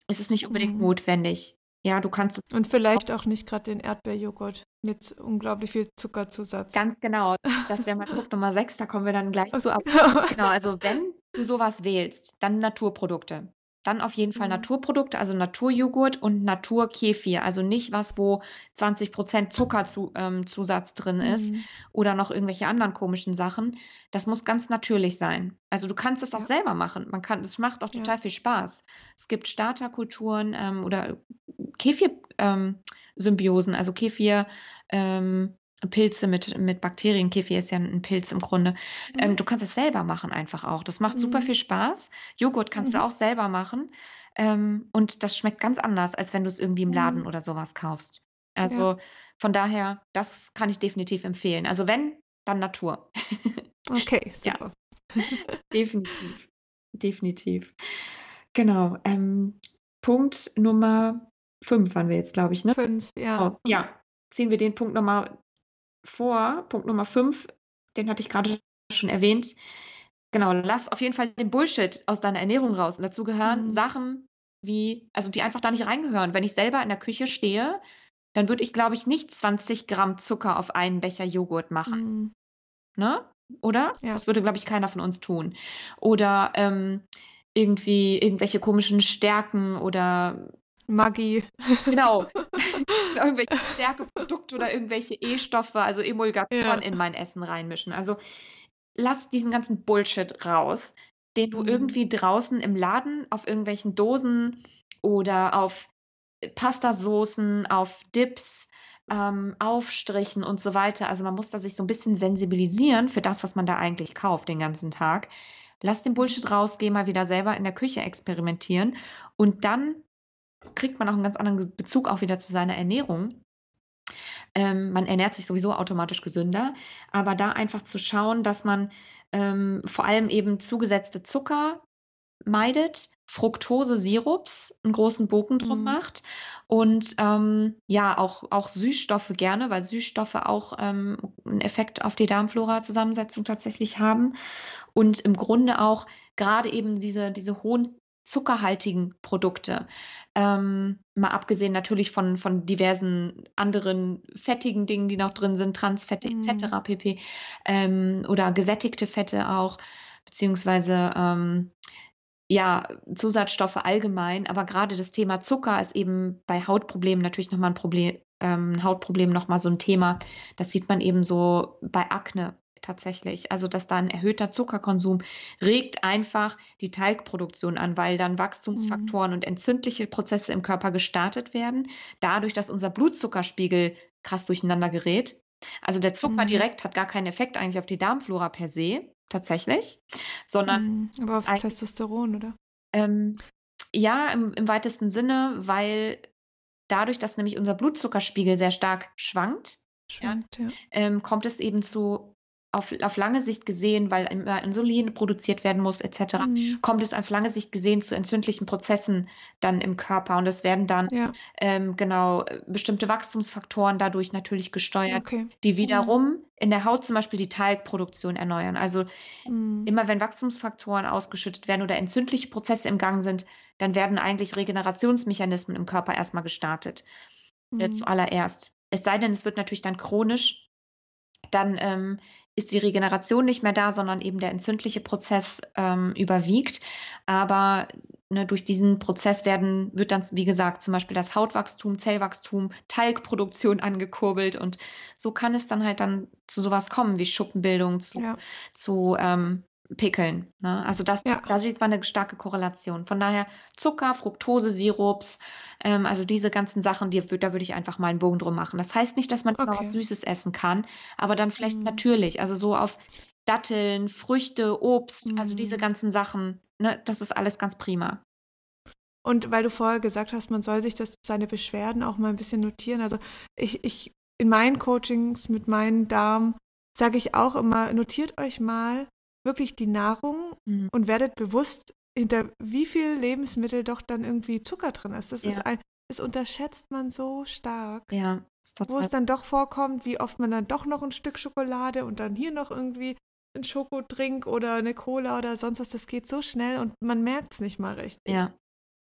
Ist es nicht unbedingt Mhm. notwendig? Ja, du kannst es Und vielleicht auch nicht gerade den Erdbeerjoghurt mit unglaublich viel Zuckerzusatz. ganz genau. Das wäre mein Punkt Nummer 6, da kommen wir dann gleich zu. Aber genau, also wenn du sowas wählst, dann Naturprodukte. Dann auf jeden Fall Mhm. Naturprodukte, also Naturjoghurt und Naturkefir. Also nicht was, wo 20% Zuckerzusatz drin ist Mhm. oder noch irgendwelche anderen komischen Sachen. Das muss ganz natürlich sein. Also du kannst es auch Ja. selber machen. Man kann, es macht auch Ja. total viel Spaß. Es gibt Starterkulturen ähm, oder Kefir-Symbiosen, also Kefir. Ähm, Pilze mit, mit Bakterien. Kefir ist ja ein Pilz im Grunde. Ähm, du kannst es selber machen einfach auch. Das macht super Mhm. viel Spaß. Joghurt kannst du Mhm. auch selber machen. Ähm, und das schmeckt ganz anders, als wenn du es irgendwie im Laden Mhm. oder sowas kaufst. Also von daher, das kann ich definitiv empfehlen. Also wenn, dann Natur. Okay, Ja. super. Definitiv. Definitiv. Genau. Ähm, Punkt Nummer fünf waren wir jetzt, glaube ich, ne? Fünf, ja. Oh, ja, ziehen wir den Punkt nochmal vor. Punkt Nummer fünf, den hatte ich gerade schon erwähnt. Genau, lass auf jeden Fall den Bullshit aus deiner Ernährung raus. Und dazu gehören Mhm. Sachen wie, also die einfach da nicht reingehören. Wenn ich selber in der Küche stehe, dann würde ich, glaube ich, nicht 20 Gramm Zucker auf einen Becher Joghurt machen. Mhm. Ne? Oder? Ja. Das würde, glaube ich, keiner von uns tun. Oder ähm, irgendwie irgendwelche komischen Stärken oder Maggi. genau, irgendwelche Stärkeprodukte oder irgendwelche E-Stoffe, also Emulgatoren Ja. in mein Essen reinmischen. Also lass diesen ganzen Bullshit raus, den du Mhm. irgendwie draußen im Laden auf irgendwelchen Dosen oder auf Pastasoßen, auf Dips, ähm, Aufstrichen und so weiter. Also man muss da sich so ein bisschen sensibilisieren für das, was man da eigentlich kauft den ganzen Tag. Lass den Bullshit raus, geh mal wieder selber in der Küche experimentieren und dann kriegt man auch einen ganz anderen Bezug auch wieder zu seiner Ernährung. Ähm, man ernährt sich sowieso automatisch gesünder, aber da einfach zu schauen, dass man ähm, vor allem eben zugesetzte Zucker meidet, Fructose-Sirups einen großen Bogen drum Mhm. macht und ähm, ja, auch, auch Süßstoffe gerne, weil Süßstoffe auch ähm, einen Effekt auf die Darmflora-Zusammensetzung tatsächlich haben und im Grunde auch gerade eben diese, diese hohen zuckerhaltigen Produkte. Ähm, mal abgesehen natürlich von, von diversen anderen fettigen Dingen, die noch drin sind, Transfette Mhm. etc. pp. Ähm, oder gesättigte Fette auch, beziehungsweise ähm, ja, Zusatzstoffe allgemein. Aber gerade das Thema Zucker ist eben bei Hautproblemen natürlich nochmal ein Problem, ähm, Hautproblem nochmal so ein Thema. Das sieht man eben so bei Akne tatsächlich. Also, dass da ein erhöhter Zuckerkonsum regt einfach die Teigproduktion an, weil dann Wachstumsfaktoren und entzündliche Prozesse im Körper gestartet werden, dadurch, dass unser Blutzuckerspiegel krass durcheinander gerät. Also der Zucker Mhm. direkt hat gar keinen Effekt eigentlich auf die Darmflora per se, tatsächlich, sondern Mhm. Aber aufs Testosteron, oder? ähm, ja, im, im weitesten Sinne, weil dadurch, dass nämlich unser Blutzuckerspiegel sehr stark schwankt, Schwankt, ja. ähm, kommt es eben zu, auf, auf lange Sicht gesehen, weil immer Insulin produziert werden muss, etc., Mhm. kommt es auf lange Sicht gesehen zu entzündlichen Prozessen dann im Körper und es werden dann Ja, ähm, genau bestimmte Wachstumsfaktoren dadurch natürlich gesteuert, okay. die wiederum in der Haut zum Beispiel die Talgproduktion erneuern. Also Mhm. immer wenn Wachstumsfaktoren ausgeschüttet werden oder entzündliche Prozesse im Gang sind, dann werden eigentlich Regenerationsmechanismen im Körper erstmal gestartet. Mhm. zuallererst. Es sei denn, es wird natürlich dann chronisch, dann ähm, ist die Regeneration nicht mehr da, sondern eben der entzündliche Prozess ähm, überwiegt. Aber ne, durch diesen Prozess werden, wird dann, wie gesagt, zum Beispiel das Hautwachstum, Zellwachstum, Talgproduktion angekurbelt und so kann es dann halt dann zu sowas kommen wie Schuppenbildung, zu, Ja. zu ähm, Pickeln. Ne? Also das, Ja. da sieht man eine starke Korrelation. Von daher Zucker, Fructose, Sirups, ähm, also diese ganzen Sachen, die, da würde ich einfach mal einen Bogen drum machen. Das heißt nicht, dass man Okay. was Süßes essen kann, aber dann vielleicht Mhm. natürlich, also so auf Datteln, Früchte, Obst, also diese Mhm. ganzen Sachen, ne, das ist alles ganz prima. Und weil du vorher gesagt hast, man soll sich das seine Beschwerden auch mal ein bisschen notieren. Also ich, ich in meinen Coachings mit meinen Darm sage ich auch immer, notiert euch mal wirklich die Nahrung mhm. und werdet bewusst, hinter wie viel Lebensmittel doch dann irgendwie Zucker drin ist. Das ja. ist ein, das unterschätzt man so stark. Ja, Wo es dann doch vorkommt, wie oft man dann doch noch ein Stück Schokolade und dann hier noch irgendwie ein Schokodrink oder eine Cola oder sonst was. Das geht so schnell und man merkt es nicht mal richtig. Ja.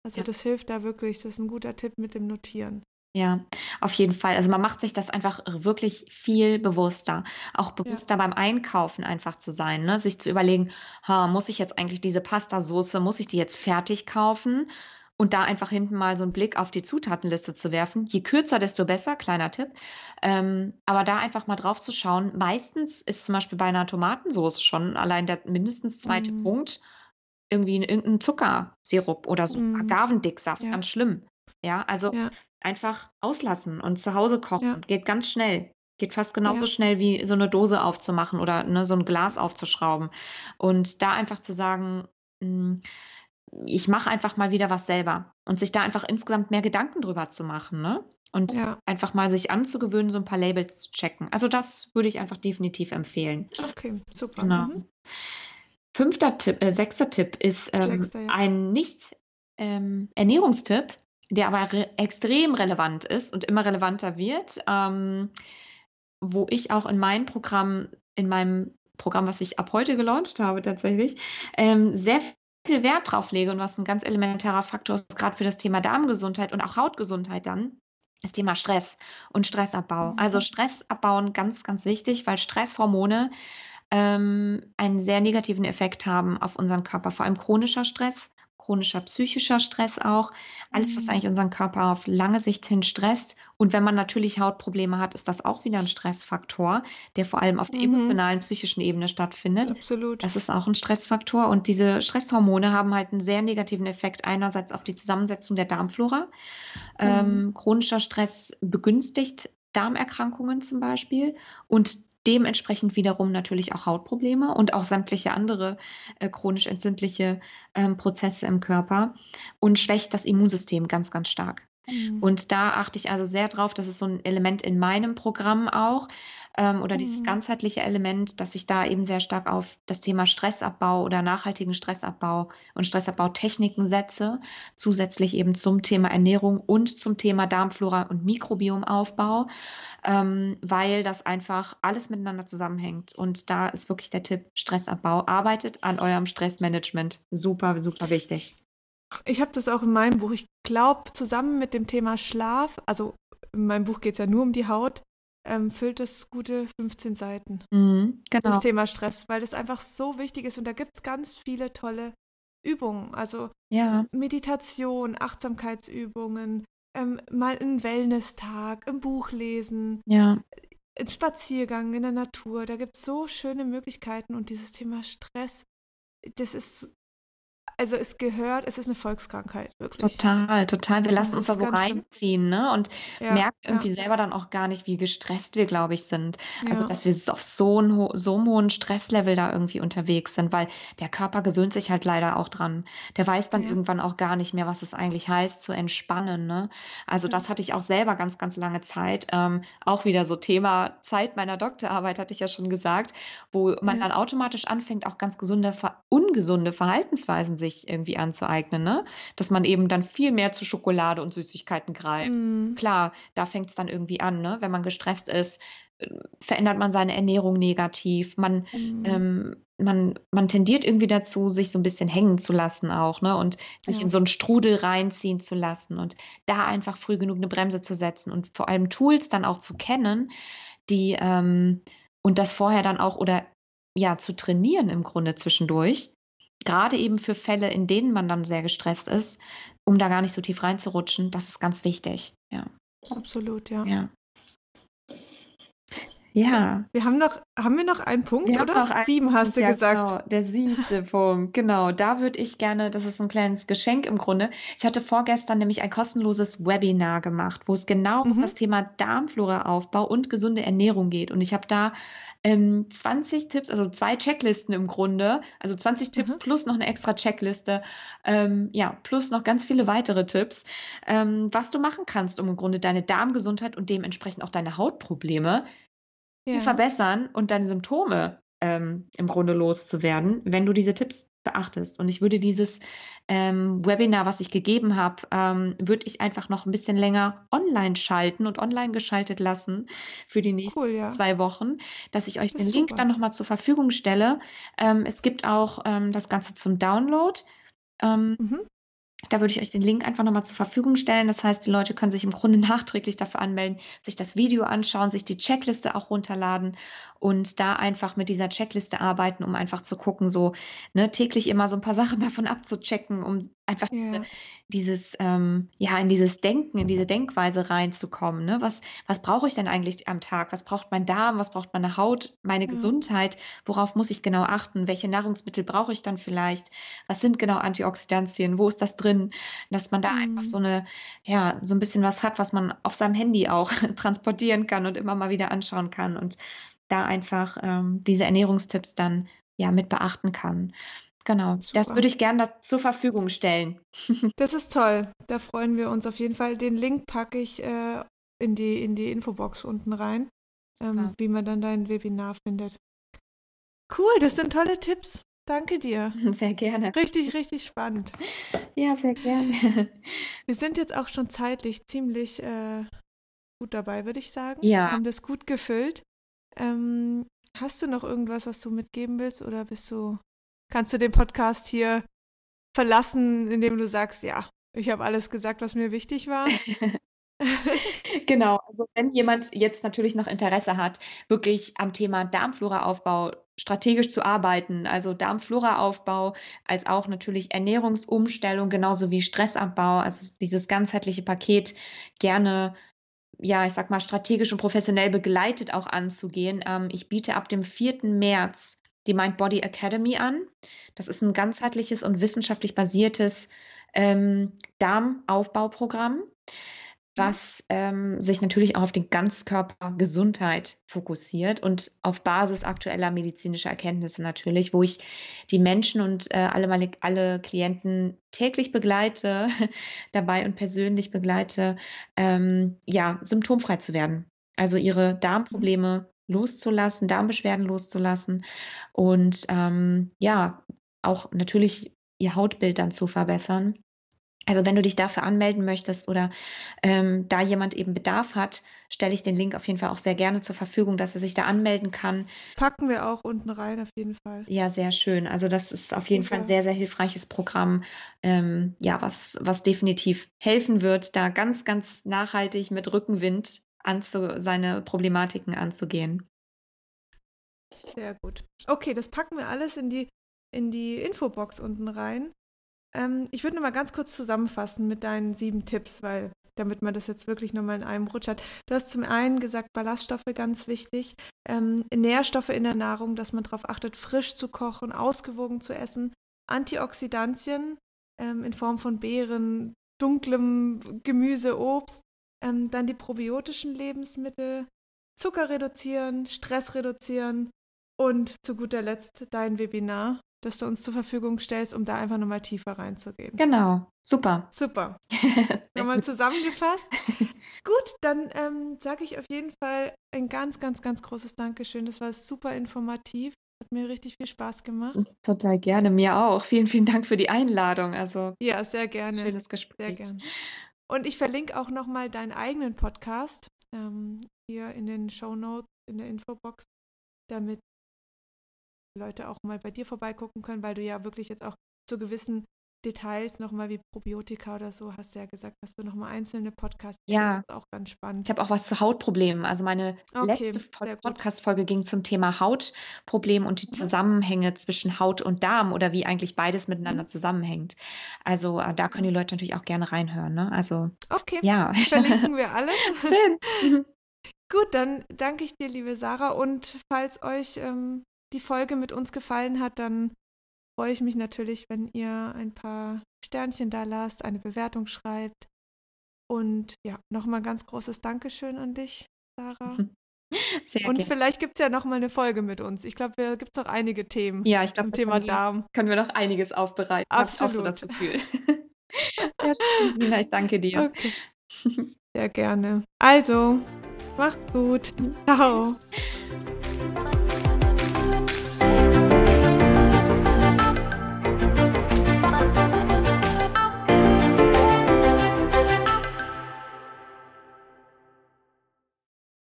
Also ja. das hilft da wirklich. Das ist ein guter Tipp mit dem Notieren. Ja, auf jeden Fall. Also man macht sich das einfach wirklich viel bewusster. Auch bewusster ja. beim Einkaufen einfach zu sein, ne? sich zu überlegen, ha, muss ich jetzt eigentlich diese Pastasoße, muss ich die jetzt fertig kaufen? Und da einfach hinten mal so einen Blick auf die Zutatenliste zu werfen. Je kürzer, desto besser, kleiner Tipp. Ähm, aber da einfach mal drauf zu schauen. Meistens ist zum Beispiel bei einer Tomatensoße schon allein der mindestens zweite mm. Punkt irgendwie irgendein Zuckersirup oder so mm. Agavendicksaft, ja. ganz schlimm. Ja, also ja einfach auslassen und zu Hause kochen. Ja. Geht ganz schnell. Geht fast genauso ja. schnell wie so eine Dose aufzumachen oder ne, so ein Glas aufzuschrauben. Und da einfach zu sagen, hm, ich mache einfach mal wieder was selber und sich da einfach insgesamt mehr Gedanken drüber zu machen, ne? Und ja. einfach mal sich anzugewöhnen, so ein paar Labels zu checken. Also das würde ich einfach definitiv empfehlen. Okay, super. Genau. Mhm. Fünfter Tipp, äh, sechster Tipp ist ähm, Sechster, ja. ein nicht ähm, Ernährungstipp, der aber re extrem relevant ist und immer relevanter wird, ähm, wo ich auch in meinem Programm, in meinem Programm, was ich ab heute gelauncht habe tatsächlich, ähm, sehr viel Wert drauf lege und was ein ganz elementarer Faktor ist, gerade für das Thema Darmgesundheit und auch Hautgesundheit dann, das Thema Stress und Stressabbau. Mhm. Also Stress abbauen ganz, ganz wichtig, weil Stresshormone ähm, einen sehr negativen Effekt haben auf unseren Körper, vor allem chronischer Stress chronischer psychischer Stress auch. Alles, was mhm. eigentlich unseren Körper auf lange Sicht hin stresst. Und wenn man natürlich Hautprobleme hat, ist das auch wieder ein Stressfaktor, der vor allem auf der mhm. emotionalen, psychischen Ebene stattfindet. Absolut. Das ist auch ein Stressfaktor. Und diese Stresshormone haben halt einen sehr negativen Effekt einerseits auf die Zusammensetzung der Darmflora. Mhm. Ähm, chronischer Stress begünstigt Darmerkrankungen zum Beispiel und dementsprechend wiederum natürlich auch Hautprobleme und auch sämtliche andere äh, chronisch entzündliche ähm, Prozesse im Körper und schwächt das Immunsystem ganz, ganz stark. Mhm. Und da achte ich also sehr drauf, das ist so ein Element in meinem Programm auch, ähm, oder mhm. dieses ganzheitliche Element, dass ich da eben sehr stark auf das Thema Stressabbau oder nachhaltigen Stressabbau und Stressabbautechniken setze, zusätzlich eben zum Thema Ernährung und zum Thema Darmflora und Mikrobiomaufbau, ähm, weil das einfach alles miteinander zusammenhängt. Und da ist wirklich der Tipp Stressabbau. Arbeitet an eurem Stressmanagement. Super, super wichtig. Ich habe das auch in meinem Buch. Ich glaube, zusammen mit dem Thema Schlaf, also in meinem Buch geht es ja nur um die Haut, ähm, füllt es gute 15 Seiten. Mhm, genau. Das Thema Stress, weil das einfach so wichtig ist und da gibt es ganz viele tolle Übungen. Also ja. Meditation, Achtsamkeitsübungen, ähm, mal einen Wellness-Tag, ein Buch lesen, ja. ein Spaziergang in der Natur. Da gibt es so schöne Möglichkeiten und dieses Thema Stress, das ist also es gehört, es ist eine Volkskrankheit, wirklich. Total, total. Wir lassen uns da so reinziehen, ne? Und ja, merken irgendwie ja. selber dann auch gar nicht, wie gestresst wir, glaube ich, sind. Also, ja. dass wir auf so, ein, so einem hohen Stresslevel da irgendwie unterwegs sind, weil der Körper gewöhnt sich halt leider auch dran. Der weiß dann irgendwann auch gar nicht mehr, was es eigentlich heißt, zu entspannen, ne? Also, das hatte ich auch selber ganz, ganz lange Zeit. Ähm, auch wieder so Thema Zeit meiner Doktorarbeit, hatte ich ja schon gesagt, wo man dann automatisch anfängt, auch ganz gesunde, ungesunde Verhaltensweisen sich irgendwie anzueignen, ne? Dass man eben dann viel mehr zu Schokolade und Süßigkeiten greift. Mm. Klar, da fängt es dann irgendwie an, ne? Wenn man gestresst ist, äh, verändert man seine Ernährung negativ. Man, mm. ähm, man, man tendiert irgendwie dazu, sich so ein bisschen hängen zu lassen auch, ne? Und sich ja. in so einen Strudel reinziehen zu lassen und da einfach früh genug eine Bremse zu setzen und vor allem Tools dann auch zu kennen, die ähm, und das vorher dann auch oder ja zu trainieren im Grunde zwischendurch, gerade eben für Fälle, in denen man dann sehr gestresst ist, um da gar nicht so tief reinzurutschen, das ist ganz wichtig. Ja. Absolut, ja. ja. Ja. Wir haben noch, haben wir noch einen Punkt, Wir oder? noch einen Sieben hast Punkt, du ja, gesagt. genau, der siebte Punkt, genau. Da würde ich gerne, das ist ein kleines Geschenk im Grunde. Ich hatte vorgestern nämlich ein kostenloses Webinar gemacht, wo es genau um Mhm. das Thema Darmfloraaufbau und gesunde Ernährung geht. Und ich habe da ähm, 20 Tipps, also zwei Checklisten im Grunde, also 20 Tipps Mhm. plus noch eine extra Checkliste, ähm, ja, plus noch ganz viele weitere Tipps, ähm, was du machen kannst, um im Grunde deine Darmgesundheit und dementsprechend auch deine Hautprobleme zu Ja. verbessern und deine Symptome ähm, im Grunde loszuwerden, wenn du diese Tipps beachtest. Und ich würde dieses ähm, Webinar, was ich gegeben habe, ähm, würde ich einfach noch ein bisschen länger online schalten und online geschaltet lassen für die nächsten Cool, ja. zwei Wochen, dass ich euch Das den Link super. dann nochmal zur Verfügung stelle. Ähm, es gibt auch ähm, das Ganze zum Download. Ähm, Mhm. Da würde ich euch den Link einfach nochmal zur Verfügung stellen. Das heißt, die Leute können sich im Grunde nachträglich dafür anmelden, sich das Video anschauen, sich die Checkliste auch runterladen und da einfach mit dieser Checkliste arbeiten, um einfach zu gucken, so ne, täglich immer so ein paar Sachen davon abzuchecken, um einfach diese, Ja. Dieses, ähm, ja, in dieses Denken, in diese Denkweise reinzukommen. Ne? Was, was brauche ich denn eigentlich am Tag? Was braucht mein Darm? Was braucht meine Haut? Meine Ja. Gesundheit? Worauf muss ich genau achten? Welche Nahrungsmittel brauche ich dann vielleicht? Was sind genau Antioxidantien? Wo ist das drin? Dass man da einfach Mhm. so eine, ja, so ein bisschen was hat, was man auf seinem Handy auch transportieren kann und immer mal wieder anschauen kann und da einfach ähm, diese Ernährungstipps dann ja mit beachten kann. Genau, das Super. würde ich gerne zur Verfügung stellen. Das ist toll. Da freuen wir uns auf jeden Fall. Den Link packe ich äh, in die, in die Infobox unten rein, ähm, wie man dann dein Webinar findet. Cool, das sind tolle Tipps. Danke dir. Sehr gerne. Richtig, richtig spannend. Ja, sehr gerne. Wir sind jetzt auch schon zeitlich ziemlich äh, gut dabei, würde ich sagen. Ja. Haben das gut gefüllt. Ähm, hast du noch irgendwas, was du mitgeben willst, oder bist du, kannst du den Podcast hier verlassen, indem du sagst, ja, ich habe alles gesagt, was mir wichtig war? Genau, also wenn jemand jetzt natürlich noch Interesse hat, wirklich am Thema Darmfloraaufbau strategisch zu arbeiten, also Darmfloraaufbau, als auch natürlich Ernährungsumstellung, genauso wie Stressabbau, also dieses ganzheitliche Paket gerne, ja, ich sag mal, strategisch und professionell begleitet auch anzugehen. Ähm, ich biete ab dem 4. März die Mind Body Academy an. Das ist ein ganzheitliches und wissenschaftlich basiertes ähm, Darmaufbauprogramm was ähm, sich natürlich auch auf die Ganzkörpergesundheit fokussiert und auf Basis aktueller medizinischer Erkenntnisse natürlich, wo ich die Menschen und äh, alle, meine, alle Klienten täglich begleite, dabei und persönlich begleite, ähm, ja, symptomfrei zu werden. Also ihre Darmprobleme loszulassen, Darmbeschwerden loszulassen und ähm, ja, auch natürlich ihr Hautbild dann zu verbessern. Also wenn du dich dafür anmelden möchtest oder ähm, da jemand eben Bedarf hat, stelle ich den Link auf jeden Fall auch sehr gerne zur Verfügung, dass er sich da anmelden kann. Packen wir auch unten rein, auf jeden Fall. Ja, sehr schön. Also das ist auf jeden Fall ein sehr, sehr hilfreiches Programm, ähm, ja, was, was definitiv helfen wird, da ganz, ganz nachhaltig mit Rückenwind anzu, seine Problematiken anzugehen. Sehr gut. Okay, das packen wir alles in die, in die Infobox unten rein. Ähm, ich würde noch mal ganz kurz zusammenfassen mit deinen sieben Tipps, weil damit man das jetzt wirklich nochmal in einem Rutsch hat. Du hast zum einen gesagt, Ballaststoffe ganz wichtig, ähm, Nährstoffe in der Nahrung, dass man darauf achtet, frisch zu kochen, ausgewogen zu essen, Antioxidantien ähm, in Form von Beeren, dunklem Gemüse, Obst, ähm, dann die probiotischen Lebensmittel, Zucker reduzieren, Stress reduzieren und zu guter Letzt dein Webinar, das du uns zur Verfügung stellst, um da einfach nochmal tiefer reinzugehen. Genau, super. Super. Nochmal zusammengefasst. Gut, dann ähm, sage ich auf jeden Fall ein ganz, ganz, ganz großes Dankeschön. Das war super informativ. Hat mir richtig viel Spaß gemacht. Total gerne, mir auch. Vielen, vielen Dank für die Einladung. Also Ja, sehr gerne. schönes Sehr Gespräch. gerne. Und ich verlinke auch nochmal deinen eigenen Podcast ähm, hier in den Show Notes, in der Infobox, damit Leute auch mal bei dir vorbeigucken können, weil du ja wirklich jetzt auch zu gewissen Details nochmal wie Probiotika oder so, hast du ja gesagt, dass du nochmal einzelne Podcasts Ja. Das ist auch ganz spannend. Ich habe auch was zu Hautproblemen. Also meine Okay, letzte. Podcast-Folge ging zum Thema Hautproblem und die Mhm. Zusammenhänge zwischen Haut und Darm oder wie eigentlich beides miteinander Mhm. zusammenhängt. Also äh, da können die Leute natürlich auch gerne reinhören. Ne? Also Okay, ja, verlinken wir alles. schön. Gut, dann danke ich dir, liebe Sarah. Und falls euch ähm, die Folge mit uns gefallen hat, dann freue ich mich natürlich, wenn ihr ein paar Sternchen da lasst, eine Bewertung schreibt. Und ja, nochmal ganz großes Dankeschön an dich, Sarah. Sehr und gerne. vielleicht gibt es ja nochmal eine Folge mit uns. Ich glaube, da gibt es noch einige Themen. Ja, ich glaube, zum Thema Darm. Können wir noch einiges aufbereiten. Absolut. Ich auch so das Gefühl. ja, schön, Sina, ich danke dir. Okay. Sehr gerne. Also, macht gut. Ciao.